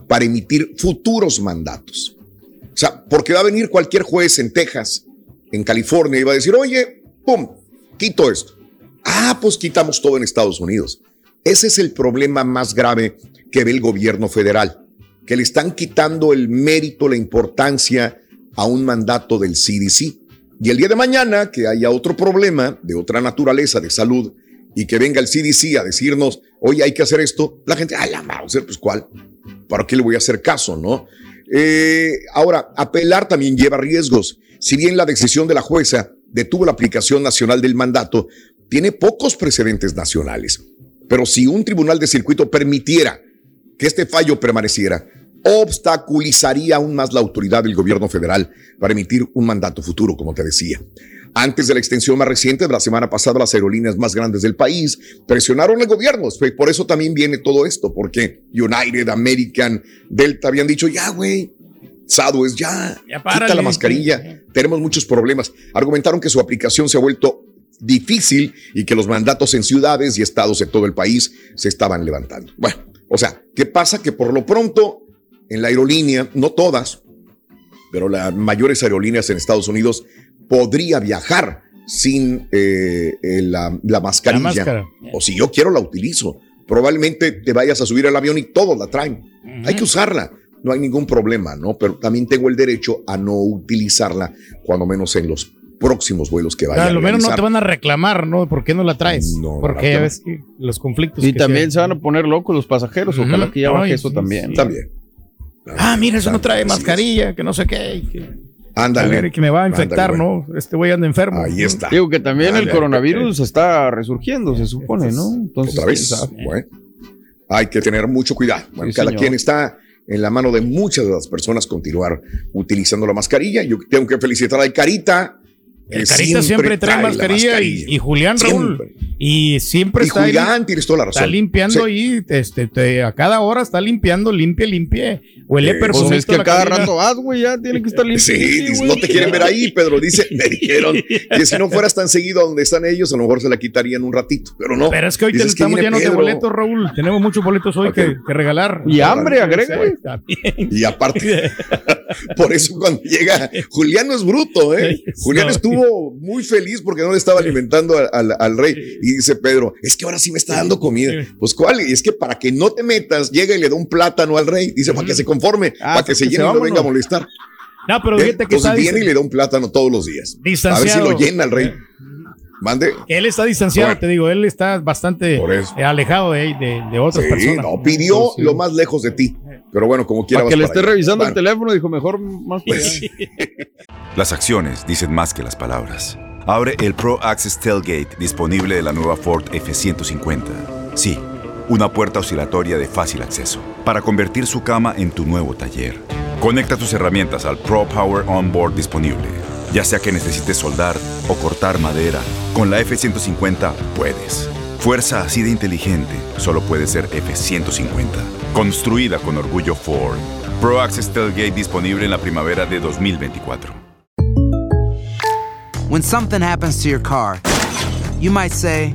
para emitir futuros mandatos. O sea, porque va a venir cualquier juez en Texas, en California, y va a decir, oye, pum, quito esto. Ah, pues quitamos todo en Estados Unidos. Ese es el problema más grave que ve el gobierno federal, que le están quitando el mérito, la importancia a un mandato del CDC. Y el día de mañana que haya otro problema de otra naturaleza de salud y que venga el CDC a decirnos, oye, hay que hacer esto, la gente, ay, la Mauser, pues cuál, ¿para qué le voy a hacer caso, no? Eh, ahora, apelar también lleva riesgos. Si bien la decisión de la jueza detuvo la aplicación nacional del mandato, tiene pocos precedentes nacionales. Pero si un tribunal de circuito permitiera que este fallo permaneciera, obstaculizaría aún más la autoridad del gobierno federal para emitir un mandato futuro, como te decía. Antes de la extensión más reciente de la semana pasada, las aerolíneas más grandes del país presionaron al gobierno. Por eso también viene todo esto, porque United, American, Delta habían dicho, ya, güey, Southwest, ya, Ya quita párale, la mascarilla. Tenemos muchos problemas. Argumentaron que su aplicación se ha vuelto difícil y que los mandatos en ciudades y estados de todo el país se estaban levantando. Bueno, o sea, ¿qué pasa? Que por lo pronto en la aerolínea, no todas, pero las mayores aerolíneas en Estados Unidos podría viajar sin eh, eh, la, la mascarilla. máscara. O si yo quiero la utilizo. Probablemente te vayas a subir al avión y todos la traen. Hay que usarla. No hay ningún problema, ¿no? Pero también tengo el derecho a no utilizarla, cuando menos en los próximos vuelos que vaya a lo menos no te van a reclamar, ¿no? ¿Por qué no la traes? Porque ya ves que los conflictos. Y que también se- van a poner locos los pasajeros. Ojalá que ya baje Ay, eso sí, también. sí. También. Ah, mira, eso no trae mascarilla, que no sé qué. que- Ándale. A ver, que me va a infectar, Ándale, ¿no? Este güey anda enfermo. Ahí está. Digo que también el coronavirus está resurgiendo, se supone, ¿no? Entonces, Otra vez. quién sabe. Bueno, hay que tener mucho cuidado. Bueno, Sí, cada señor. quien está en la mano de muchas de las personas continuar utilizando la mascarilla. Yo tengo que felicitar al Carita. El Carita siempre, trae, la mascarilla, y, y Julián Raúl. Siempre. Y siempre Y está, ahí- Julián, tienes toda la razón. está limpiando Sí. ahí, este, te- a cada hora está limpiando, limpie, limpie. Huele Eh, perfumito Pues es que a cada cabina. rato vas, güey, ya tiene que estar limpio. Sí, dice, no te quieren ver ahí, Pedro. Dice, me dijeron que si no fueras tan seguido a donde están ellos, a lo mejor se la quitarían un ratito, pero no. Pero es que hoy Dices estamos llenos de Pedro. boletos, Raúl. Tenemos muchos boletos hoy que, que regalar. Y hambre, agrega. Y aparte, por eso cuando llega, Julián no es bruto, ¿eh? Julián No. Estuvo muy feliz porque no le estaba alimentando al, al- al rey. Y dice Pedro, es que ahora sí me está dando comida. Pues cuál, y es que para que no te metas, llega y le da un plátano al rey. Dice, para que se conforme, Ah, para que se llene y no venga a molestar. No, pero ¿Eh? fíjate que Entonces está, viene y le da un plátano todos los días. A ver si lo llena el rey. Mande. él está distanciado, Bueno. te digo, él está bastante eh, alejado de, de, de otras Sí, personas. no, pidió sí. lo más lejos de ti. Pero bueno, como quiera. Para que vas le esté revisando el Bueno, teléfono, dijo, mejor más pues. Las acciones dicen más que las palabras. Abre el Pro Access Tailgate disponible de la nueva Ford F-150. Sí, una puerta oscilatoria de fácil acceso para convertir su cama en tu nuevo taller. Conecta tus herramientas al Pro Power Onboard disponible. Ya sea que necesites soldar o cortar madera, con la F-150 puedes. Fuerza así de inteligente solo puede ser F-150. Construida con orgullo Ford. Pro Access Tailgate disponible en la primavera de 2024. When something happens to your car, you might say,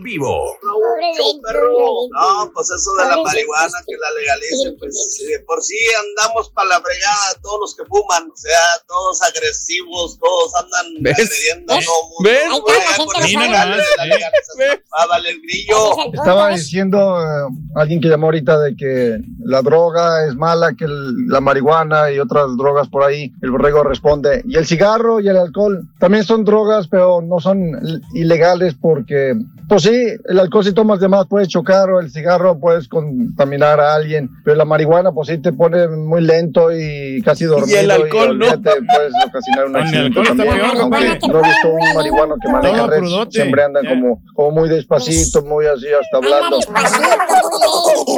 En vivo. No, pues eso de la marihuana que la legalicen, pues si de por sí andamos para la fregada, todos los que fuman, o sea, todos agresivos, todos andan ¿Ves? agrediendo a todo mundo. Pues, Va a valer grillo. Estaba diciendo eh, alguien que llamó ahorita de que la droga es mala, que el- la marihuana y otras drogas por ahí, el borrego responde. Y el cigarro y el alcohol también son drogas, pero no son ilegales porque, pues sí, el alcohol si tomas de más puedes chocar o el cigarro puedes contaminar a alguien, pero la marihuana pues sí te pone muy lento y casi dormido. el alcohol, ¿no? olvídate, puedes ocasionar un accidente también. peor, aunque no he visto un marihuano que maneja red, siempre andan como, como muy despacito, muy así hasta hablando.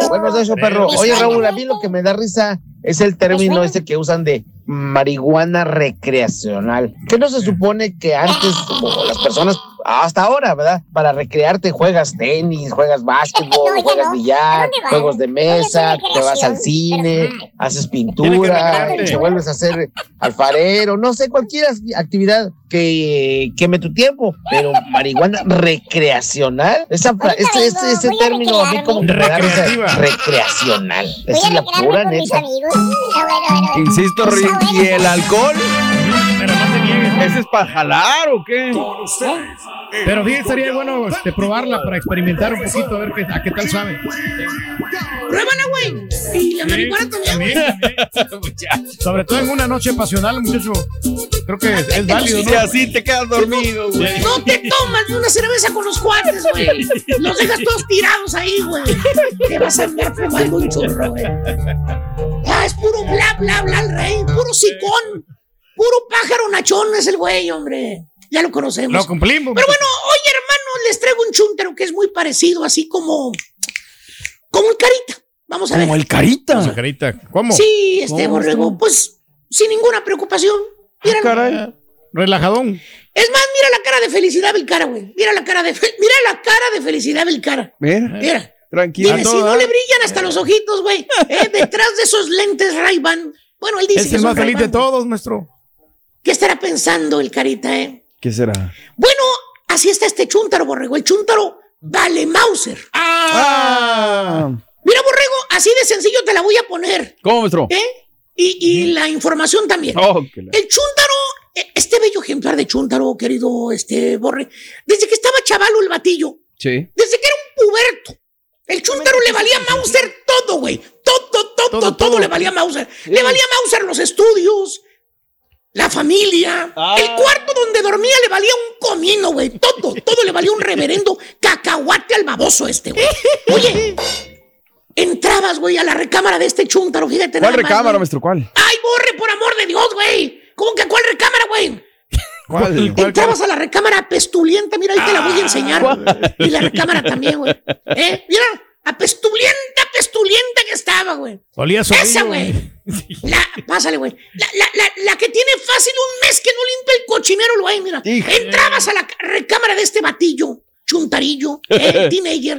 Bueno, es eso, perro. Oye, Raúl, a mí lo que me da risa es el término este que usan de marihuana recreacional. Que no se supone que antes, o las personas, hasta ahora, ¿verdad? Para recrearte juegas tenis, juegas básquetbol, juegas billar, juegos de mesa, te vas al cine, haces pintura, te vuelves a hacer alfarero, no sé, cualquier actividad que queme tu tiempo, pero marihuana recreacional, esa, ese, ese, ese término a mí como que recreacional, esa es la pura neta. Insisto, Rin, ¿y el alcohol? ¿Ese es para jalar o qué? Pero fíjate, estaría bueno este, probarla para experimentar un poquito, a ver qué, a qué tal sabe. Pruébala, güey. Y la marihuana también. Sobre todo en una noche pasional, muchacho. Creo que es, es válido, ¿no? Si así te quedas dormido, güey. No te tomas una cerveza con los cuates, güey. Los dejas todos tirados ahí, güey. Te vas a andar fumando un churro, güey. Ah, es puro bla, bla, bla, el rey. Puro sicón. Puro pájaro nachón es el güey, hombre. Ya lo conocemos. Lo cumplimos. Pero bueno, oye, hermano, les traigo un chúntaro que es muy parecido, así como. Como el carita. Vamos a ver. Como el carita. Como el carita. ¿Cómo? Sí, este ¿Cómo? borrego, pues sin ninguna preocupación. Mira, Caray. Relajadón. es más, mira la cara de felicidad del cara, güey. Mira la cara de fe- mira la cara de felicidad del cara. Mira, Mira. tranquilo. Mira, si no le brillan hasta los ojitos, güey. Eh, detrás de esos lentes Ray-Ban. Bueno, él dice Es que el más feliz de todos, maestro. ¿Qué estará pensando el carita, eh? ¿Qué será? Bueno, así está este chúntaro, borrego. El chúntaro vale Mauser. Ah. Mira, borrego, así de sencillo te la voy a poner. ¿Cómo, maestro? ¿Eh? Y, y la información también. Oh, la- El chúntaro, eh, este bello ejemplar de chúntaro, querido este Borre, desde que estaba chavalo el batillo, Sí. desde que era un puberto, el chúntaro le valía Mauser todo, güey. Todo, todo, todo, le valía Mauser. Le valía Mauser los estudios, la familia, el cuarto donde dormía le valía un comino, güey. Todo, todo le valía un reverendo cacahuate al baboso este, güey. Oye, entrabas, güey, a la recámara de este chúntaro, fíjate. ¿Cuál nada recámara, güey. maestro? ¿Cuál? ¡Ay, borre, por amor de Dios, güey! ¿Cómo que cuál recámara, güey? ¿Cuál? Entrabas a la recámara pestulienta, mira, ahí te la voy a enseñar. Y la recámara también, güey. ¿Eh? Mira, apestulienta, pestulienta que estaba, güey. Olía Esa, sorillo, La, pásale, güey. La, la, la, la que tiene fácil un mes que no limpia el cochinero, güey, mira. Entrabas a la recámara de este batillo, chuntarillo, eh, teenager.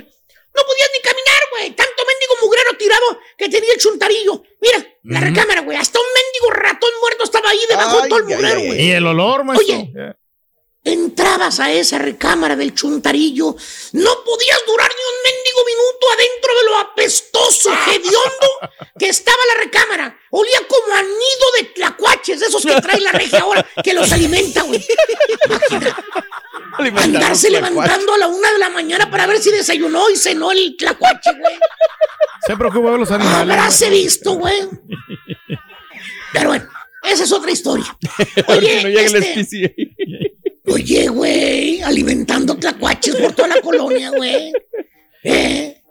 No podías ni caminar, güey. Tanto mendigo mugrero tirado que tenía el chuntarillo. Mira, la recámara, güey. Hasta un mendigo ratón muerto estaba ahí debajo de todo el mugrero, güey. Y el olor, maestro. Oye, entrabas a esa recámara del chuntarillo, no podías durar ni un mendigo minuto adentro de lo apestoso, hediondo que estaba la recámara. Olía como a nido de tlacuaches, esos que trae la regia ahora, que los alimenta, güey. Andarse levantando a la una de la mañana para ver si desayunó y cenó el tlacuache, güey. Se preocupa de los animales. Habráse visto, güey. Pero bueno, esa es otra historia. Porque no llega el este- SPCA. Oye, güey, alimentando tlacuaches por toda la colonia, güey. ¿Eh?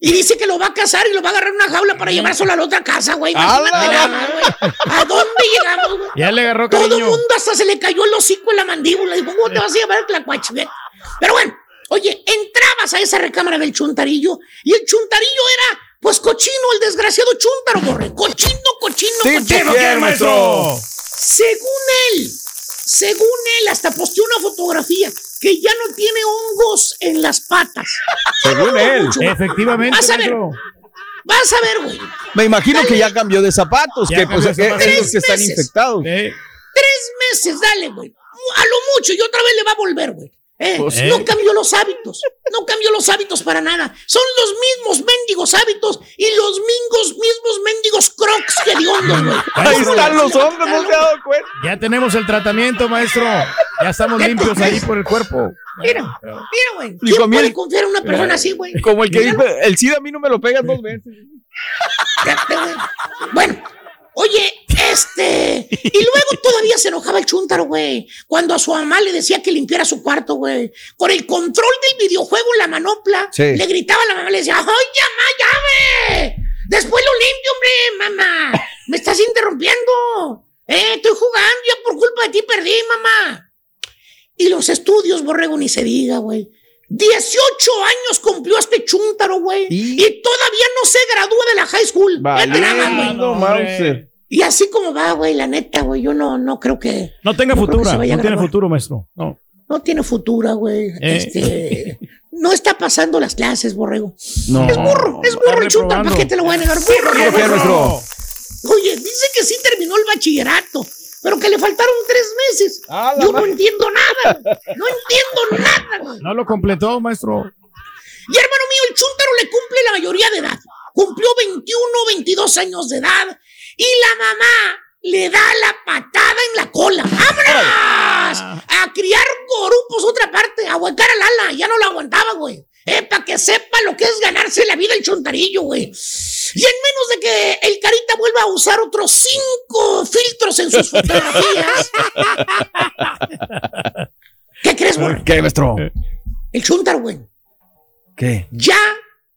Y dice que lo va a casar y lo va a agarrar en una jaula para llevárselo a la otra casa, güey. Imagínate ¡Hala! nada más, güey. ¿A dónde llegamos, güey? Ya le agarró Todo el cariño. mundo hasta se le cayó el hocico en la mandíbula. Dijo, ¿cómo te vas a llevar el tlacuache? güey? Pero bueno, oye, entrabas a esa recámara del chuntarillo y el chuntarillo era, pues, cochino, el desgraciado chuntaro, borre. Cochino, cochino, Sí, cochino. ¿por qué, maestro? Según él, según él, hasta posteó una fotografía que ya no tiene hongos en las patas. Según él. Efectivamente, Vas a ver. maestro. Vas a ver, güey. Me imagino que ya cambió de zapatos, Ya que pues de es es los que están infectados. Tres meses, dale, güey. A lo mucho y otra vez le va a volver, güey. Eh, Pues. No cambió los hábitos. No cambió los hábitos para nada. Son los mismos mendigos hábitos y los mingos, mismos mendigos crocs que hediondos, güey. Ahí están los hombres, no se ha dado cuenta. Ya tenemos el tratamiento, maestro. Ya estamos limpios ahí por el cuerpo. Mira, mira, güey. ¿Quién puede miel. confiar en una persona así, güey? Como el que dice, el SIDA a mí no me lo pegas dos veces. Bueno, oye, este. Y luego se enojaba el chúntaro, güey. Cuando a su mamá le decía que limpiara su cuarto, güey. Con el control del videojuego en la manopla, Sí. le gritaba a la mamá, le decía, ¡ay, llama, llave! Después lo limpio, hombre, mamá. Me estás interrumpiendo. Eh, estoy jugando, ya por culpa de ti perdí, mamá. Y los estudios, borrego, ni se diga, güey. 18 años cumplió este chúntaro, güey. Y todavía no se gradúa de la high school. Valiendo. Y así como va, güey, la neta, güey, yo no, no creo que. No tenga no futura, no tiene futuro, maestro. No. No tiene futura, güey. Eh. Este. No está pasando las clases, borrego. No. Es burro, es burro el chúntaro. ¿Para qué te lo voy a negar? Burro, ¿Qué burro. maestro? Oye, dice que sí terminó el bachillerato, pero que le faltaron tres meses. Ah, Yo no entiendo nada. No entiendo nada, güey. No lo completó, maestro. Y hermano mío, el chúntaro le cumple la mayoría de edad. Cumplió 21, 22 años de edad. Y la mamá le da la patada en la cola. ¡Vámonos! A criar gorupos otra parte, a aguantar al ala. Ya no lo aguantaba, güey. Eh, para que sepa lo que es ganarse la vida el chuntarillo, güey. Y en menos de que el carita vuelva a usar otros cinco filtros en sus fotografías. ¿Qué crees, güey? ¿Qué, maestro? El chúntaro, güey. ¿Qué? Ya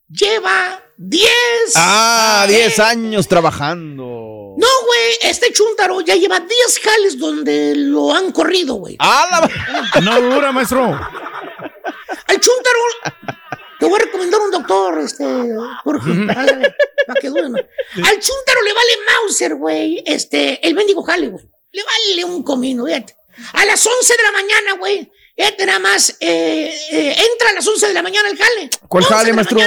lleva 10. Ah, 10 Eh, años trabajando. No, güey, este chúntaro ya lleva 10 jales donde lo han corrido, güey. Ah, la... No dura, maestro. Al chúntaro te voy a recomendar un doctor, este, Jorge, ándale, para que dure más. Al chúntaro le vale Mauser, güey, este, el mendigo jale, güey. Le vale un comino, fíjate. A las 11 de la mañana, güey. Fíjate nada más, eh, eh, entra a las 11 de la mañana el jale. ¿Cuál 11 jale, maestro?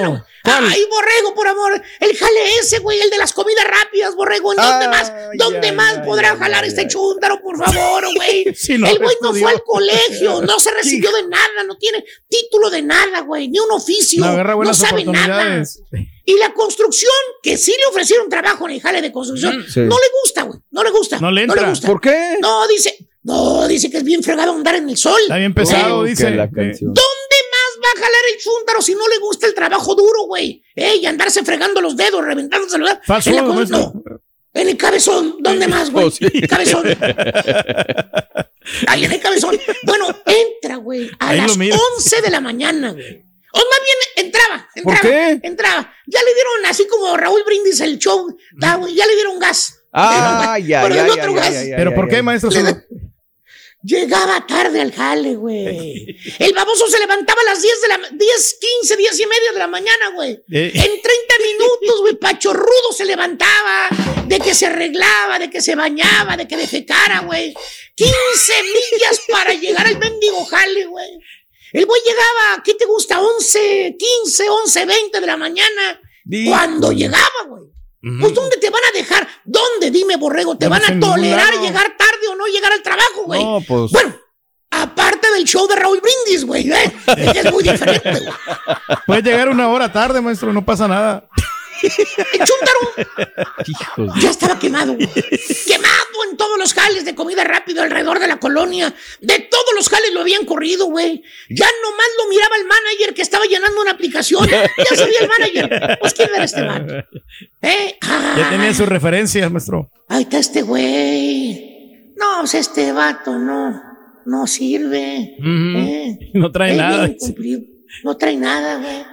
Ay, borrego, por amor. El jale ese, güey, el de las comidas rápidas, borrego. ¿En dónde más? ¿Dónde más podrá jalar este chúntaro, por favor, güey? No el güey no fue al colegio, no se recibió de nada, no tiene título de nada, güey, ni un oficio. No no sabe nada. Y la construcción, que sí le ofrecieron trabajo en el jale de construcción, Sí. no le gusta, güey. No le gusta. No le entra. gusta. ¿Por qué? No, dice, no, dice que es bien fregado andar en el sol. Está bien pesado, Oh, dice. la Eh, canción. ¿Dónde más va a jalar el chúntaro si no le gusta el trabajo duro, güey? Eh, y andarse fregando los dedos, reventándose los dedos. Fast En no, en el cabezón. ¿Dónde más, güey? Oh, sí. Cabezón. Ahí en el cabezón. Bueno, entra, güey, a Ahí las mira. 11 de la mañana, güey. O más bien, entraba, ¿Por entraba, qué? entraba. Ya le dieron, así como Raúl Brindis el show, ya le dieron gas. Ah, ya, Pero ya, ¿Pero por qué, maestro? Le Llegaba tarde al jale, güey. El baboso se levantaba a las 10 de la 10, 15, 10 y media de la mañana, güey. Eh. En 30 minutos, güey, pachorrudo se levantaba, de que se arreglaba, de que se bañaba, de que defecara, güey. 15 millas para llegar al mendigo jale, güey. El güey llegaba, ¿qué te gusta? 11, 15, 11, 20 de la mañana. Cuando llegaba, güey. Pues ¿dónde te van a dejar? ¿Dónde? Dime, borrego, ¿te No, van a tolerar llegar tarde o no llegar al trabajo, güey? No, pues. Bueno, aparte del show de Raúl Brindis, güey, ¿eh? es muy diferente, güey. Puede llegar una hora tarde, maestro, no pasa nada. Chúntaro ya estaba quemado, güey. Quemado en todos los jales de comida rápido alrededor de la colonia. De todos los jales lo habían corrido, güey. Ya nomás lo miraba el manager que estaba llenando una aplicación. Ya sabía el manager. Pues quién era este vato. ¿Eh? Ya tenía sus referencias, maestro. Ahí está este güey. No, pues este vato no, no sirve. Ujú. Eh, No trae nada. No trae nada, güey.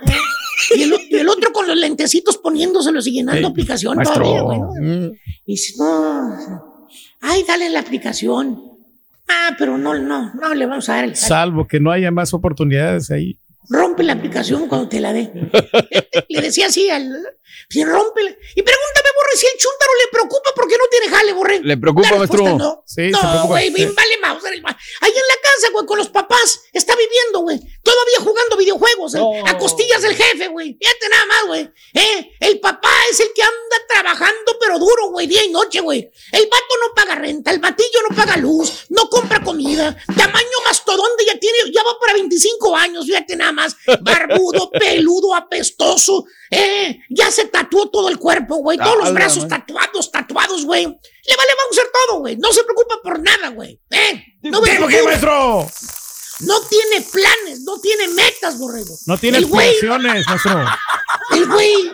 Y el, y el otro con los lentecitos poniéndoselos y llenando aplicación maestro. todavía, güey. ¿no? Y dice, no. Ay, dale la aplicación. Ah, pero no, no, no le vamos a dar el Salvo que no haya más oportunidades ahí. Rompe la aplicación cuando te la dé. le decía así al. Sí, rómpela. Y pregúntame, Borre, si el chúntaro le preocupa porque no tiene jale, Borre. ¿Le preocupa, maestro? No, Sí, se no preocupa. güey, bien vale Mauser. ma- Ahí en la casa, güey, con los papás. Está viviendo, güey. Todavía jugando videojuegos. eh, A costillas del jefe, güey. Fíjate nada más, güey. ¿Eh? El papá es el que anda trabajando, pero duro, güey, día y noche, güey. El vato no paga renta, el batillo no paga luz, no compra comida. Tamaño mastodonte ya tiene, ya va para 25 años, fíjate nada más. Barbudo, peludo, apestoso. ¿Eh? Ya se tatuó todo el cuerpo, güey. Todos los Ala, brazos tatuados, tatuados, güey. Le vale vamos a hacer todo, güey. No se preocupa por nada, güey. ¿Eh? No me ¿Por qué, maestro? No tiene planes, no tiene metas, borrego. No tiene aspiraciones, maestro. El güey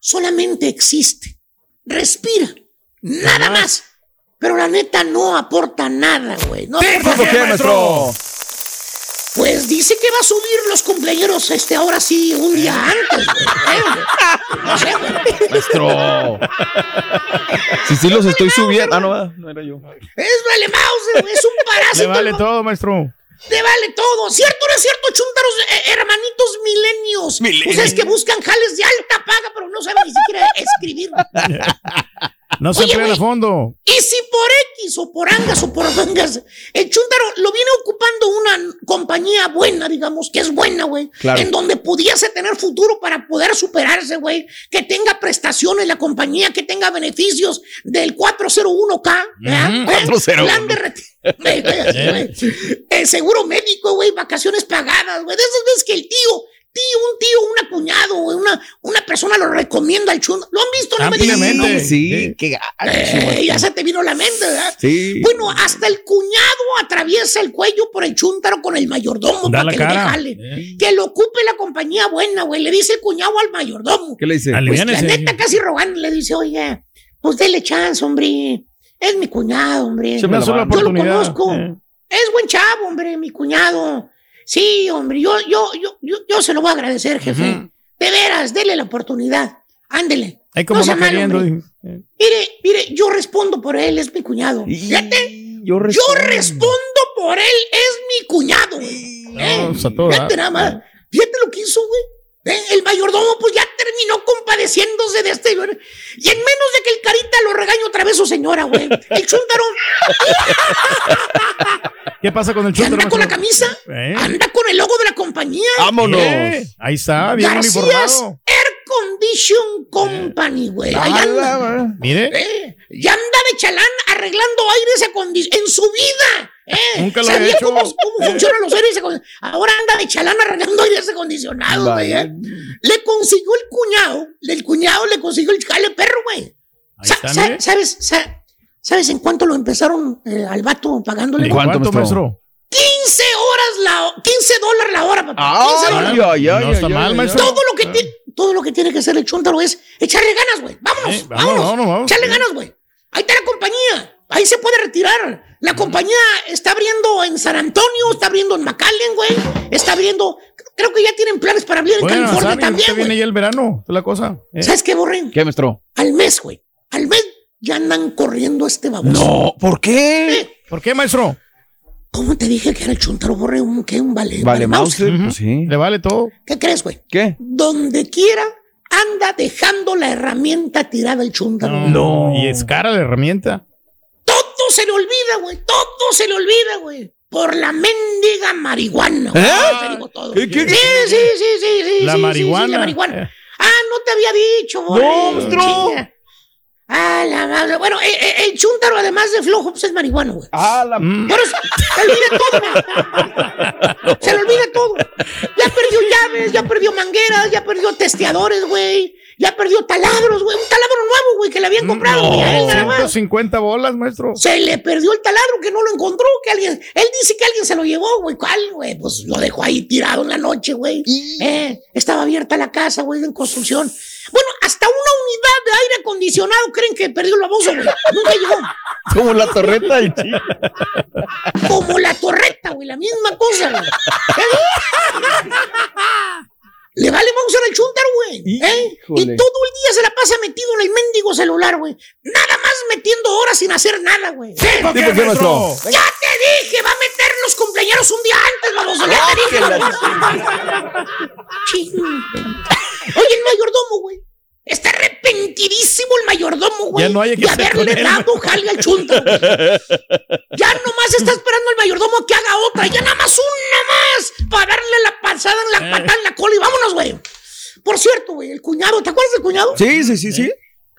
solamente existe, respira, nada más. Pero la neta no aporta nada, güey. No aporta ¿Por qué, nada. maestro? Pues dice que va a subir los cumpleaños, este, ahora sí, un día antes, güey. Eh, No sé, güey. Maestro. Si sí los estoy subiendo. Ah, no, no era yo. Es vale mouse, güey, es un parásito. Le vale todo, maestro. Te vale todo. ¿Cierto o no es cierto, chuntaros, eh, hermanitos milenios? Milenios. Ustedes que buscan jales de alta paga, pero no saben ni siquiera escribir. No se Oye, a fondo. Y si por X o por angas o por mangas, el chuntaro lo viene ocupando una compañía buena, digamos, que es buena, güey. Claro. En donde pudiese tener futuro para poder superarse, güey. Que tenga prestaciones la compañía, que tenga beneficios del 401K, ¿verdad? ¿Eh? 401. Plan de retiro. Eh, seguro médico, güey, vacaciones pagadas, güey. De esas veces que el tío, tío, un tío, una cuñado, una, una persona lo recomienda al chundo. ¿Lo han visto? No me digan que no. Sí, qué gacho, Eh, ya se te vino la mente, ¿verdad? Sí. Bueno, hasta el cuñado atraviesa el cuello por el chúntaro con el mayordomo Da para que le cara. jale. Eh. Que lo ocupe la compañía buena, güey. Le dice el cuñado al mayordomo. ¿Qué le dice? Pues la neta casi rogando le dice, oye, pues dele chance, hombre. Es mi cuñado, hombre. Se me hace la Yo lo conozco. Eh. Es buen chavo, hombre, mi cuñado. Sí, hombre, yo, yo, yo, yo, yo se lo voy a agradecer, jefe. Ujú. De veras, dele la oportunidad. Ándele. Ahí como no dijo. Eh. Mire, mire, yo respondo por él, es mi cuñado. Fíjate, Yo yo respondo. por él, es mi cuñado, güey. ¿Eh? No, pues todo Fíjate nada más. Fíjate lo que hizo, güey. ¿Eh? El mayordomo, pues ya terminó compadeciéndose de este. güey. Y en menos de que el carita lo regañe otra vez su señora, güey. El chúntaro ¿Qué pasa con el chúntaro, anda con la camisa, Eh. anda con el logo de la compañía. Vámonos. Eh, Ahí está, bien Garcías uniformado. Air Condition Company, güey. Ahí anda. Mire, Eh, ya anda de chalán arreglando aires acondicionados en su vida. Eh, Nunca lo ¿Sabía he hecho. cómo, cómo funcionan los aires acondicionados? Ahora anda de chalán arreglando aires acondicionados, güey. Eh. Le consiguió el cuñado, el cuñado le consiguió el jale perro, güey. Sa- sa-. ¿Sabes, sa- ¿Sabes en cuánto lo empezaron eh, al vato pagándole? ¿En ¿Cuánto, cuánto, maestro? maestro? 15 horas la ho- 15 dólares la hora, papá. 15 dólares. Ay, ay, ay, No está mal, maestro. Todo lo que tiene, todo lo que tiene que hacer el chúntaro es echarle ganas, güey. Vámonos, Eh, vámonos, vámonos, vámonos, vamos. Echarle ganas, güey. Ahí está la compañía. Ahí se puede retirar. La compañía está abriendo en San Antonio, está abriendo en McAllen, güey. Está abriendo. Creo que ya tienen planes para abrir en Bueno, California Sani, también, usted viene güey. ya el verano, es la cosa. Eh. ¿Sabes qué, Borren? ¿Qué, maestro? Al mes, güey. Al mes ya andan corriendo a este baboso. No, ¿por qué? Eh, ¿Por qué, maestro? ¿Cómo te dije que era el chuntaro, Borre? ¿Un qué? ¿Un vale? Vale, mouse. Ujú. Pues sí. Le vale todo. ¿Qué crees, güey? ¿Qué? Donde quiera anda dejando la herramienta tirada el chúntaro. No. Y es cara la herramienta. Todo se le olvida, güey. Todo se le olvida, güey. Por la mendiga marihuana. ¿Eh? Te digo todo. ¿Qué, qué, Sí, sí, sí, sí, sí. La sí, marihuana. sí, la marihuana. Eh. Ah, no te había dicho, güey. Chinga. Ah, la madre. Bueno, eh, eh, el chúntaro, además de flojo, pues es marihuano, güey. Ah, la... Mm. Por eso, se le olvida todo, güey. Se le olvida todo. Ya perdió llaves, ya perdió mangueras, ya perdió testeadores, güey. Ya perdió taladros, güey. Un taladro nuevo, güey, que le habían comprado, güey. nada más. 150 bolas, maestro. Se le perdió el taladro que no lo encontró, que alguien, él dice que alguien se lo llevó, güey. ¿Cuál, güey? Pues lo dejó ahí tirado en la noche, güey. Eh, estaba abierta la casa, güey, en construcción. Bueno, hasta una unidad de aire acondicionado creen que perdió el baboso, güey. Nunca llegó. Como la torreta del chico. Como la torreta, güey, la misma cosa, güey. Le vale vamos a el chúntaro, güey. ¿eh? Y todo el día se la pasa metido en el mendigo celular, güey. Nada más metiendo horas sin hacer nada, güey. ¿Por ¿Por qué, maestro? Ya te dije, va a meter los cumpleaños un día antes, vamos ya te dije. Oye, el mayordomo, güey. Está arrepentidísimo el mayordomo güey. Ya no hay que de haberle dado jale al chuntaro. Ya nomás está esperando el mayordomo que haga otra. Ya nada más una más para darle la pasada en la patada en la cola y vámonos, güey. Por cierto, güey, el cuñado, ¿te acuerdas del cuñado? Sí, sí, sí, sí.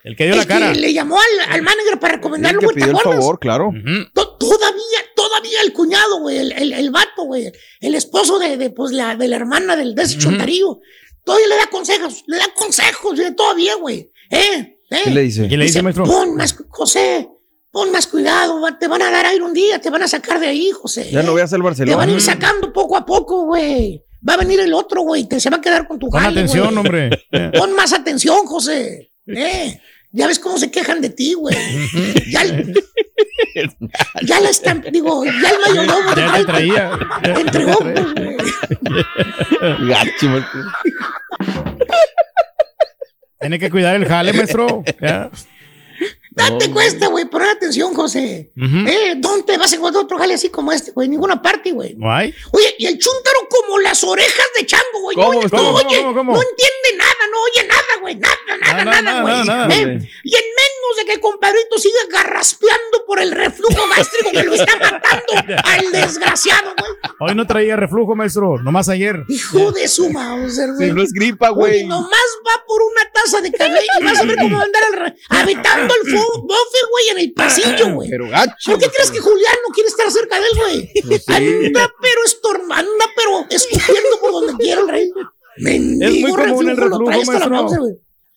El que dio El la cara. que le llamó al, al manager para recomendarlo, güey, ¿te pidió el acuerdas? favor, claro. To- Todavía, todavía el cuñado, güey, el, el, el vato, güey, el esposo de, de, pues, la, de la hermana del, de ese chontarillo, todavía le da consejos, le da consejos, todavía, güey. ¿Eh? ¿Eh? ¿Qué le dice? ¿Qué le dice, maestro? Pon más, José, pon más cuidado, te van a dar aire un día, te van a sacar de ahí, José. Ya no veas el Te van a Barcelona. ir sacando poco a poco, güey. Va a venir el otro, güey, que se va a quedar con tu Pon jale, atención, hombre. Pon más atención, José. ¿Eh? Ya ves cómo se quejan de ti, güey. Ya, ya la están, digo, ya el mayordomo Ya te traía. te entregó, pues, güey. Gacho. Tiene que cuidar el jale, maestro. Ya. Date cuesta, güey, poner atención, José. ¿Eh? ¿Dónde vas a encontrar otro jale así como este, güey? Ninguna parte, güey. Oye, y el chúntaro como las orejas de chango, güey. No, ¿Cómo, oye, cómo, no, cómo, oye, cómo, cómo? no entiende nada, no oye nada, güey. Nada, nada, Nada, güey. ¿Eh? Y en menos de que el compadrito siga garraspeando por el reflujo gástrico que lo está matando al desgraciado, güey. Hoy no traía reflujo, maestro. Nomás ayer. Hijo de su Mauser, güey. Si no es gripa, güey. nomás va por una taza de café y vas a ver cómo va a andar habitando el fu- bofe, güey, en el pasillo, güey. Pero gacho. ¿Por qué crees que Julián no quiere estar cerca de él, güey? Pues sí. Anda, pero estornando, anda, pero escupiendo por donde quiera el rey. Mendigo Es muy común el reflujo, maestro.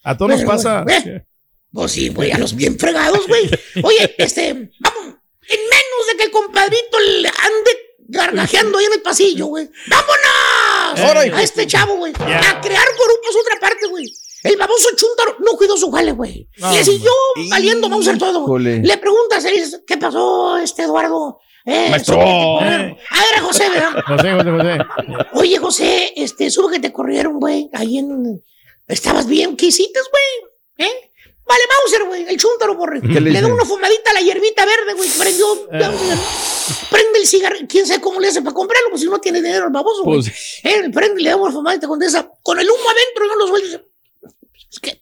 A todos nos pasa. eh, Pues sí, güey, a los bien fregados, güey. Oye, este, vamos, en menos de que el compadrito le ande gargajeando ahí en el pasillo, güey. ¡Vámonos! Ahora, hijo. a este chavo, güey. A crear grupos otra parte, güey. El baboso chúntaro no cuidó su jale, güey. No, Le siguió valiendo Mauser todo, Híjole. Le preguntas. ¿qué pasó, este Eduardo? Eh, Maestro. Ah, era José, ¿verdad? José, José, José. Oye, José, este, supe que te corrieron, güey. Ahí en. ¿Estabas bien? ¿Qué hiciste, güey? ¿Eh? Vale, Mauser, güey. El chúntaro, borre. ¿Qué le Le da una fumadita a la hierbita verde, güey. Prendió. Eh. Prende el cigarro. ¿Quién sabe cómo le hace para comprarlo? Pues si no tiene dinero el baboso, güey. Pues, Eh, prende, le da una fumadita con esa. Con el humo adentro, no los suelta. Es que.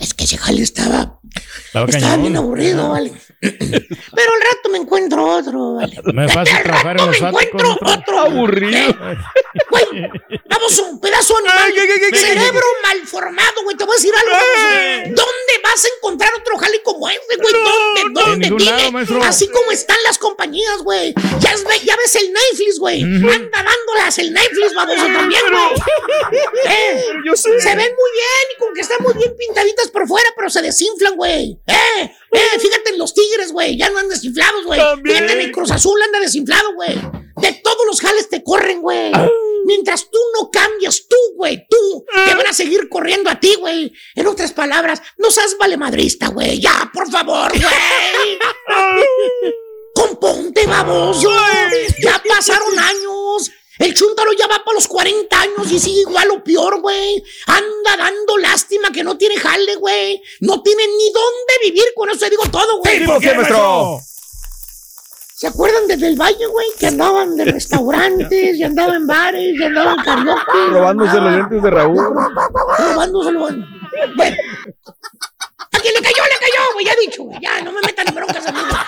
Es que ese jale estaba. Estaba Estaba bien aburrido, vale. Pero al rato me encuentro otro, vale. No es fácil trabajar en los me encuentro maestro. otro. aburrido. Güey, vamos un pedazo animal. ¿qué, qué, qué, qué, Cerebro mal formado, güey. Te voy a decir algo. vamos. ¿Dónde vas a encontrar otro jale como este, güey? ¿Dónde? ¿Dónde? Lado, maestro. Así como están las compañías, güey. Ya, ya ves el Netflix, güey. Anda dándolas el Netflix, baboso, también, güey. Eh, yo sé. Se ven muy bien y como que están muy bien pintaditas por fuera, pero se desinflan, güey. Eh, eh, fíjate en los tigres, güey. Ya no andan desinflados, güey. Fíjate en Cruz Azul anda desinflado, güey. De todos los jales te corren, güey. Mientras tú no cambias, tú, güey, tú, te van a seguir corriendo a ti, güey. En otras palabras, no seas valemadrista, güey. Ya, por favor, güey. Componte, baboso. Ya pasaron años. El chúntaro ya va para los 40 años y sigue igual o peor, güey. Anda dando lástima que no tiene jale, güey. No tiene ni dónde vivir, con eso te digo todo, güey. ¿Por qué, maestro? ¿Se acuerdan desde el valle, güey? Que andaban de restaurantes, y andaban en bares, y andaban en karaoke. Robándose los lentes de Raúl. Robándoselo. Bueno. A quien le cayó, le cayó, güey. Ya he dicho, güey. Ya, no me metan en broncas, amigos.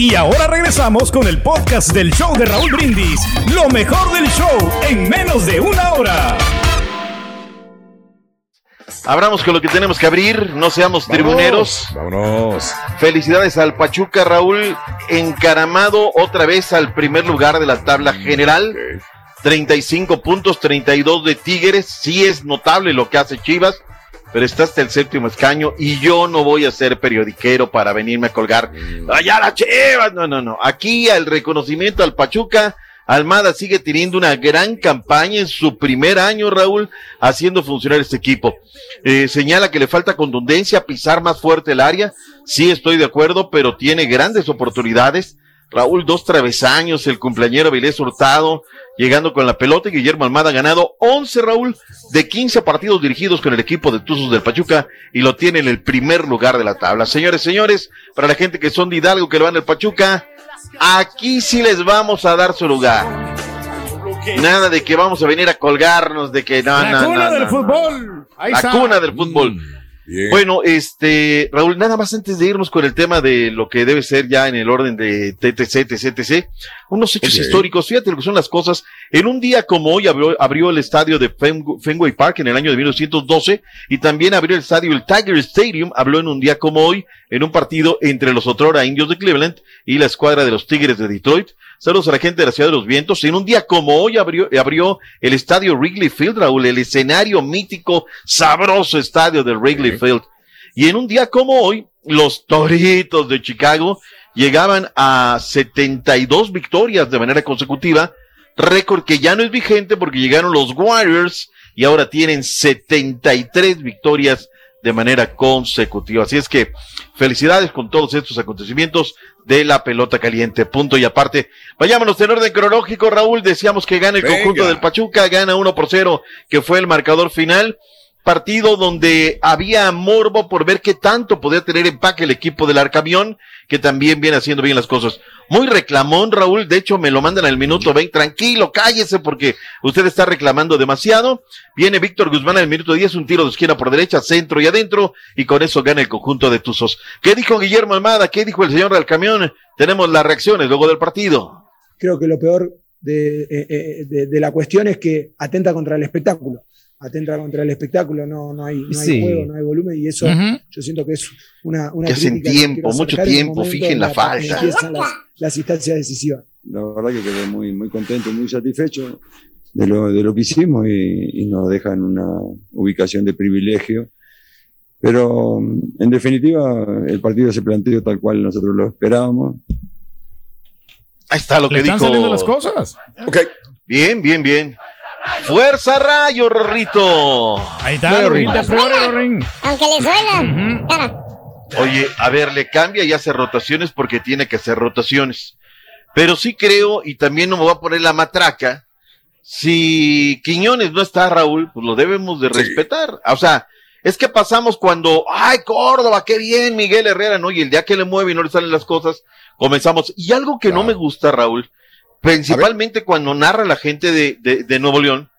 Y ahora regresamos con el podcast del show de Raúl Brindis. Lo mejor del show en menos de una hora. Abramos con lo que tenemos que abrir, no seamos tribuneros. Vámonos. Felicidades al Pachuca, Raúl, encaramado otra vez al primer lugar de la tabla general. 35 puntos, 32 de Tigres. Sí es notable lo que hace Chivas, pero está hasta el séptimo escaño y yo no voy a ser periodiquero para venirme a colgar. Allá la Chivas. No, no, no. Aquí al reconocimiento al Pachuca. Almada sigue teniendo una gran campaña en su primer año, Raúl, haciendo funcionar este equipo. Eh, señala que le falta contundencia, pisar más fuerte el área. Sí, estoy de acuerdo, pero tiene grandes oportunidades. Raúl, dos travesaños, el cumpleañero Vilés Hurtado, llegando con la pelota y Guillermo Almada ha ganado 11, Raúl, de 15 partidos dirigidos con el equipo de Tuzos del Pachuca y lo tiene en el primer lugar de la tabla. Señores, señores, para la gente que son de Hidalgo, que le van al Pachuca, aquí sí les vamos a dar su lugar. Nada de que vamos a venir a colgarnos, de que no, La no, cuna no, del no, fútbol. Ahí La está. cuna del fútbol. Bien. Bueno, este, Raúl, nada más antes de irnos con el tema de lo que debe ser ya en el orden de TTC, TC, TC, unos hechos históricos, fíjate lo que son las cosas. En un día como hoy abrió, abrió el estadio de Fen- Fenway Park en el año de 1912 y también abrió el estadio, el Tiger Stadium, habló en un día como hoy, en un partido entre los otrora indios de Cleveland y la escuadra de los Tigres de Detroit. Saludos a la gente de la Ciudad de los Vientos. En un día como hoy abrió, abrió el estadio Wrigley Field, Raúl, el escenario mítico, sabroso estadio del Wrigley Field. Y en un día como hoy, los Toritos de Chicago llegaban a 72 victorias de manera consecutiva, récord que ya no es vigente porque llegaron los Warriors y ahora tienen 73 victorias de manera consecutiva. Así es que felicidades con todos estos acontecimientos de la pelota caliente. Punto y aparte. Vayámonos en orden cronológico, Raúl. Decíamos que gana el Venga. conjunto del Pachuca, gana 1 por 0, que fue el marcador final. Partido donde había morbo por ver qué tanto podía tener empaque el equipo del Arcamión, que también viene haciendo bien las cosas. Muy reclamón, Raúl. De hecho, me lo mandan al minuto 20. Tranquilo, cállese porque usted está reclamando demasiado. Viene Víctor Guzmán al minuto 10, un tiro de esquina por derecha, centro y adentro, y con eso gana el conjunto de Tuzos. ¿Qué dijo Guillermo Almada? ¿Qué dijo el señor del camión? Tenemos las reacciones luego del partido. creo que lo peor de, eh, eh, de- de la cuestión es que atenta contra el espectáculo. Atenta contra el espectáculo, no, no, hay, no hay Sí. juego, no hay volumen y eso Ujú. yo siento que es una, una Que hacen crítica tiempo, mucho tiempo, fijen en la que falta. las, las instancias decisivas. La verdad que quedé muy, muy contento, muy satisfecho de lo, de lo que hicimos y, y nos deja en una ubicación de privilegio. Pero en definitiva, el partido se planteó tal cual nosotros lo esperábamos. Ahí está lo Le que están dijo. saliendo las cosas. Ok. Bien, bien, bien. Fuerza rayo, Rorrito. Ahí está, Flores, Rorín. Aunque le suena. Cara. Oye, a ver, le cambia y hace rotaciones porque tiene que hacer rotaciones. Pero sí creo, y también no me voy a poner la matraca, si Quiñones no está, Raúl, pues lo debemos de respetar. O sea, es que pasamos cuando, ay, Córdoba, qué bien, Miguel Herrera, ¿no? Y el día que le mueve y no le salen las cosas, comenzamos. Y algo que no me gusta, Raúl, principalmente cuando narra la gente de, de, de Nuevo León,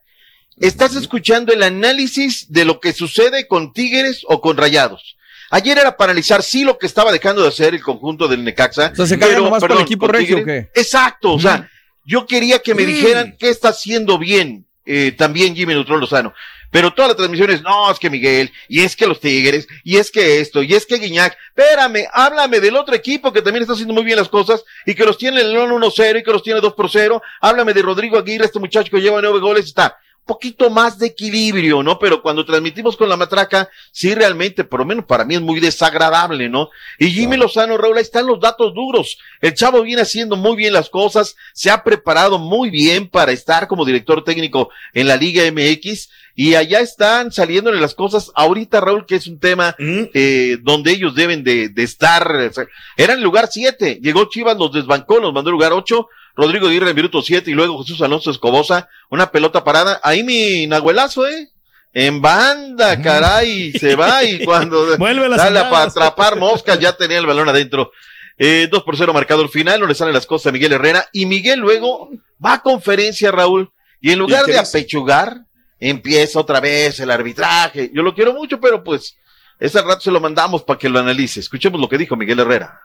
estás escuchando el análisis de lo que sucede con Tigres o con Rayados. Ayer era para analizar sí lo que estaba dejando de hacer el conjunto del Necaxa. O sea, se carga nomás con el equipo regio. ¿o qué? Exacto, o sea, yo quería que me Mm. dijeran qué está haciendo bien eh, también Jimmy Neutrón Lozano. Pero todas las transmisiones, no, es que Miguel, y es que los Tigres, y es que esto, y es que Guiñac, espérame, háblame del otro equipo que también está haciendo muy bien las cosas, y que los tiene el León 1-0 y que los tiene 2 por 0. Háblame de Rodrigo Aguirre, este muchacho que lleva nueve goles, está poquito más de equilibrio, ¿no? Pero cuando transmitimos con la matraca, sí realmente, por lo menos para mí es muy desagradable, ¿no? Y Jimmy Lozano, Raúl, ahí están los datos duros. El chavo viene haciendo muy bien las cosas, se ha preparado muy bien para estar como director técnico en la Liga MX y allá están saliéndole las cosas ahorita, Raúl, que es un tema eh, donde ellos deben de, de estar. o sea, Era en lugar siete, llegó Chivas, los desbancó, los mandó al lugar ocho, Rodrigo Aguirre en minuto siete y luego Jesús Alonso Escobosa, una pelota parada. Ahí mi Nahuelazo, ¿eh? En banda, caray, se va y cuando Vuelve las sale para atrapar moscas, ya tenía el balón adentro. Eh, 2 por 0 marcador final, no le salen las cosas a Miguel Herrera. Y Miguel luego va a conferencia, Raúl, y en lugar de dice? apechugar, empieza otra vez el arbitraje. Yo lo quiero mucho, pero pues, ese rato se lo mandamos para que lo analice. Escuchemos lo que dijo Miguel Herrera.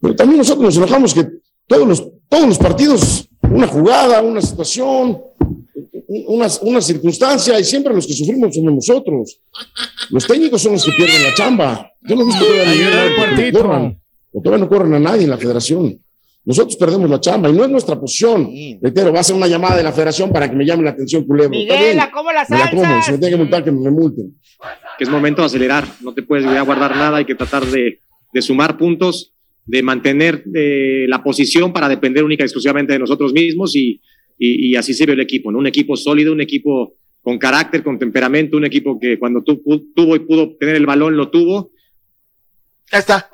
Pero también nosotros nos enojamos que todos los, todos los partidos, una jugada, una situación, una, una circunstancia, y siempre los que sufrimos somos nosotros. Los técnicos son los que pierden la chamba. Yo no he visto que corran, o todavía no corren a nadie en la federación. Nosotros perdemos la chamba y no es nuestra posición. Reitero, va a ser una llamada de la federación para que me llame la atención, culebro. Miguel, la como las me la como. Si me tienen que multar, que me multen. que es momento de acelerar, no te puedes ya guardar nada, hay que tratar de, de sumar puntos, de mantener eh, la posición para depender única y exclusivamente de nosotros mismos y, y, y así se ve el equipo, ¿no? Un equipo sólido, un equipo con carácter, con temperamento, un equipo que cuando tu, pu- tuvo y pudo tener el balón lo tuvo. Ya está.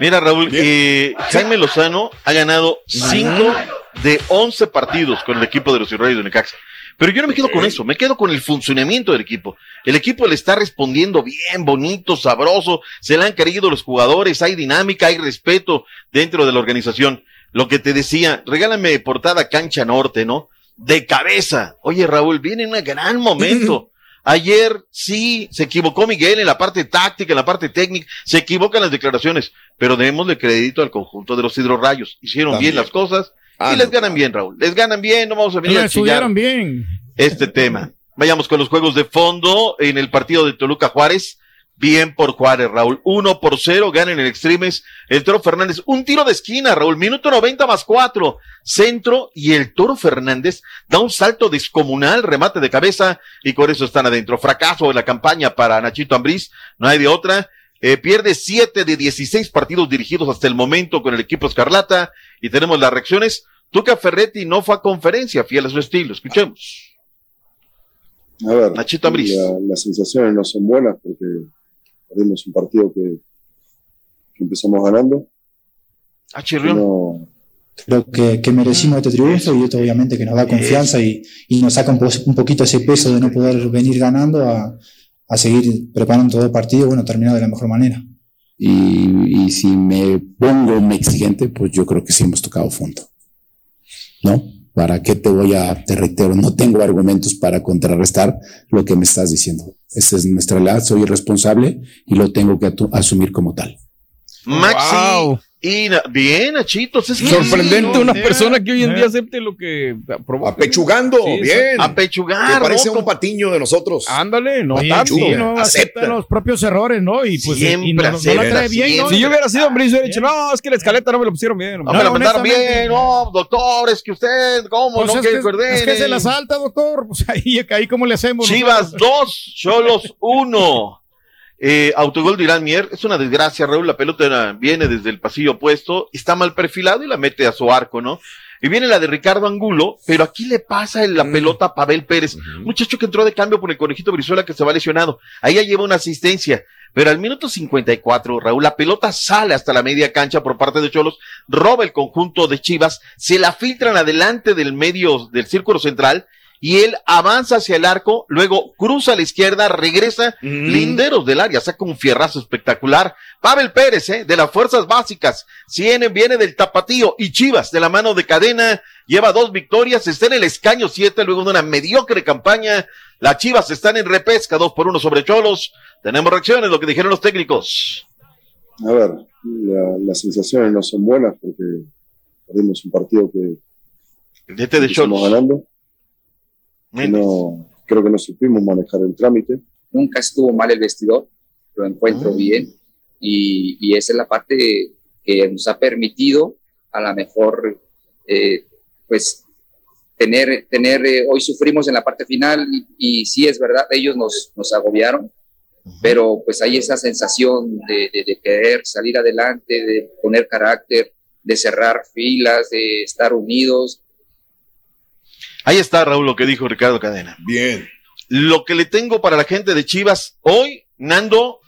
Mira, Raúl, eh, Jaime Lozano ha ganado 5 de 11 partidos con el equipo de los Reyes de Necaxa. Pero yo no me quedo con eso, me quedo con el funcionamiento del equipo. El equipo le está respondiendo bien, bonito, sabroso, se le han querido los jugadores, hay dinámica, hay respeto dentro de la organización. Lo que te decía, regálame portada Cancha Norte, ¿no? de cabeza. Oye, Raúl, viene en un gran momento. Ayer sí se equivocó Miguel en la parte táctica, en la parte técnica, se equivocan las declaraciones, pero démosle crédito al conjunto de los hidrorrayos. Hicieron bien las cosas Ah, y les ganan bien, Raúl. Les ganan bien, no vamos a venir a chillar estudiaron bien. este tema. Vayamos con los juegos de fondo en el partido de Toluca Juárez. Bien por Juárez, Raúl. Uno por cero, gana en el Extremes. El Toro Fernández, un tiro de esquina, Raúl. Minuto 90 más cuatro. Centro y el Toro Fernández da un salto descomunal, remate de cabeza y con eso están adentro. Fracaso de la campaña para Nachito Ambriz. No hay de otra. Eh, pierde siete de 16 partidos dirigidos hasta el momento con el equipo Escarlata y tenemos las reacciones. Tuca Ferretti no fue a conferencia, fiel a su estilo. Escuchemos. A ver, Nachito Ambriz. la- las sensaciones no son buenas porque perdimos un partido que, que empezamos ganando. Ah, Chirrión. No, Creo que, que merecimos este triunfo y esto obviamente que nos da confianza y, y nos saca un, po- un poquito ese peso de no poder venir ganando a, a seguir preparando todo el partido, bueno, terminar de la mejor manera. Y, y si me pongo muy exigente, pues yo creo que sí hemos tocado fondo. ¿No? ¿Para qué te voy a, te reitero, no tengo argumentos para contrarrestar lo que me estás diciendo. Esa es nuestra realidad, soy responsable y lo tengo que asumir como tal. Maxi. Y bien, Nachitos. Es Sorprendente sí, una persona que hoy en Eh. día acepte lo que provoca. Apechugando, Sí, bien. Apechugar, Que parece un patiño de nosotros. Ándale, no Oye, tanto. sí, no, acepta acepta. los propios errores, ¿no? Y pues Siempre y no, no la acepta, trae bien, ¿no? Si yo hubiera sido hombre, yo hubiera dicho, no, es que la escaleta no me lo pusieron bien. No, me la mandaron bien, no, doctor, es que usted, ¿cómo? Pues no es, que, que, es que se la salta, doctor. Pues ahí, ahí cómo le hacemos. Chivas 2, Cholos 1. Eh, autogol de Irán Mier, es una desgracia, Raúl, la pelota viene desde el pasillo opuesto, está mal perfilado y la mete a su arco, ¿no? Y viene la de Ricardo Angulo, pero aquí le pasa la pelota a Pavel Pérez, muchacho que entró de cambio por el conejito Brizuela que se va lesionado. Ahí ya lleva una asistencia, pero al minuto 54, Raúl, la pelota sale hasta la media cancha por parte de Cholos, roba el conjunto de Chivas, se la filtran adelante del medio del círculo central y él avanza hacia el arco, luego cruza a la izquierda, regresa, linderos del área, saca un fierrazo espectacular. Pavel Pérez, eh, de las fuerzas básicas, viene, viene del tapatío y Chivas, de la mano de cadena, lleva dos victorias, está en el escaño siete, luego de una mediocre campaña. Las Chivas están en repesca, dos por uno sobre Cholos. Tenemos reacciones, lo que dijeron los técnicos. a ver, la- las sensaciones no son buenas porque perdimos un partido que Este de empezamos Cholos. ganando. Que no, creo que no supimos manejar el trámite. nunca estuvo mal el vestidor, lo encuentro bien. Y, y esa es la parte que nos ha permitido a lo mejor eh, pues tener, tener eh, hoy sufrimos en la parte final y, y sí es verdad, ellos nos, nos agobiaron, pero pues hay esa sensación de, de- de querer salir adelante, de poner carácter, de cerrar filas, de estar unidos, Ahí está, Raúl, lo que dijo Ricardo Cadena. Bien. Lo que le tengo para la gente de Chivas hoy, Nando,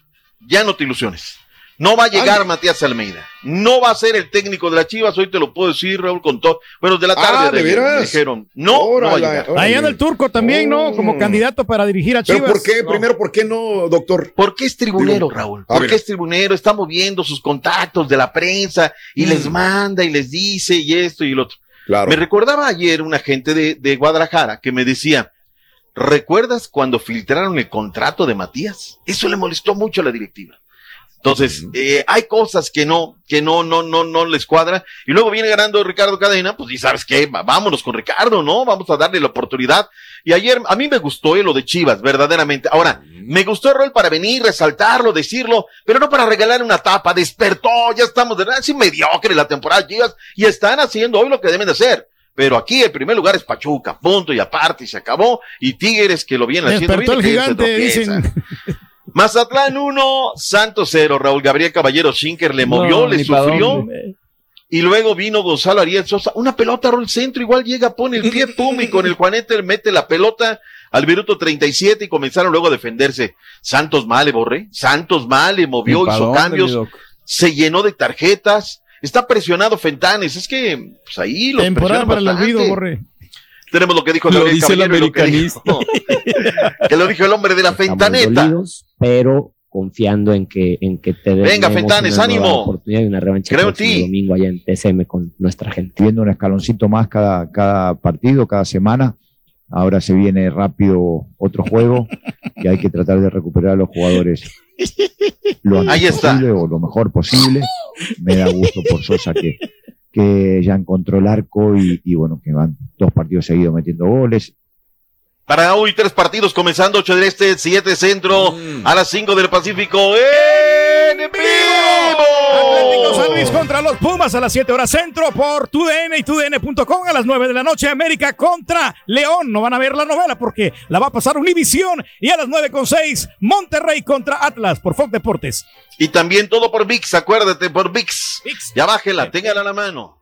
ya no te ilusiones. No va a llegar Matías Almeida. No va a ser el técnico de las Chivas. Hoy te lo puedo decir, Raúl, con todo. Bueno, de la tarde Ah, de ¿de ayer veras? dijeron. No, no va a Órale, llegar. órale. Ahí anda el turco también, ¿no? Como candidato para dirigir a ¿Pero Chivas. por qué? No. Primero, ¿por qué no, doctor? Porque es tribunero, Raúl. a Porque ver. es tribunero. Está moviendo sus contactos de la prensa y Mm. les manda y les dice y esto y lo otro. Me recordaba ayer un agente de Guadalajara que me decía, ¿recuerdas cuando filtraron el contrato de Matías? Eso le molestó mucho a la directiva. Entonces, eh, hay cosas que no, que no, no, no, no les cuadra. Y luego viene ganando Ricardo Cadena, pues y sabes qué, vámonos con Ricardo, ¿no? Vamos a darle la oportunidad. Y ayer, a mí me gustó eh, lo de Chivas, verdaderamente. Ahora, me gustó Rol para venir, resaltarlo, decirlo, pero no para regalar una tapa. Despertó, ya estamos de es mediocre la temporada Chivas y están haciendo hoy lo que deben de hacer. Pero aquí el primer lugar es Pachuca, punto y aparte, y se acabó. Y Tigres, que lo vienen haciendo Despertó bien, el gigante, dicen. Mazatlán 1, Santos 0. Raúl Gabriel Caballero Schinker le movió, No, le sufrió. dónde. Y luego vino Gonzalo Ariel Sosa. Una pelota al centro, igual llega, pone el pie, pum, y con el Juanete mete la pelota al minuto 37 y comenzaron luego a defenderse. Santos Male, Borré. Santos Male movió, hizo dónde, cambios, se llenó de tarjetas. Está presionado Fentanes. Es que, pues ahí los Temporada para el olvido, Borre. Tenemos lo que dijo Lo dice el y lo que americanista. dijo- que lo dijo el hombre de la Estamos Fentaneta. dolidos, pero confiando en que, en que te Venga, demos Fentanes, una nueva ánimo. oportunidad y una revancha Creo el en próximo ti. domingo allá en TCM con nuestra gente. viendo un escaloncito más cada, cada partido, cada semana. Ahora se viene rápido otro juego y hay que tratar de recuperar a los jugadores lo antes Ahí está. posible o lo mejor posible. Me da gusto por Sosa que, que ya encontró el arco y, y bueno, que van dos partidos seguidos metiendo goles. Para hoy, tres partidos comenzando, 8 del Este, 7 Centro, Mm. a las 5 del Pacífico, en vivo. Atlético San Luis contra los Pumas a las 7 horas centro por TUDN y TUDN.com a las 9 de la noche. América contra León. No van a ver la novela porque la va a pasar Univisión. Y a las 9 con 6, Monterrey contra Atlas por Fox Deportes. Y también todo por VIX, acuérdate, por VIX. Ya bájela, téngala a la mano.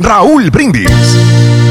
Raúl Brindis.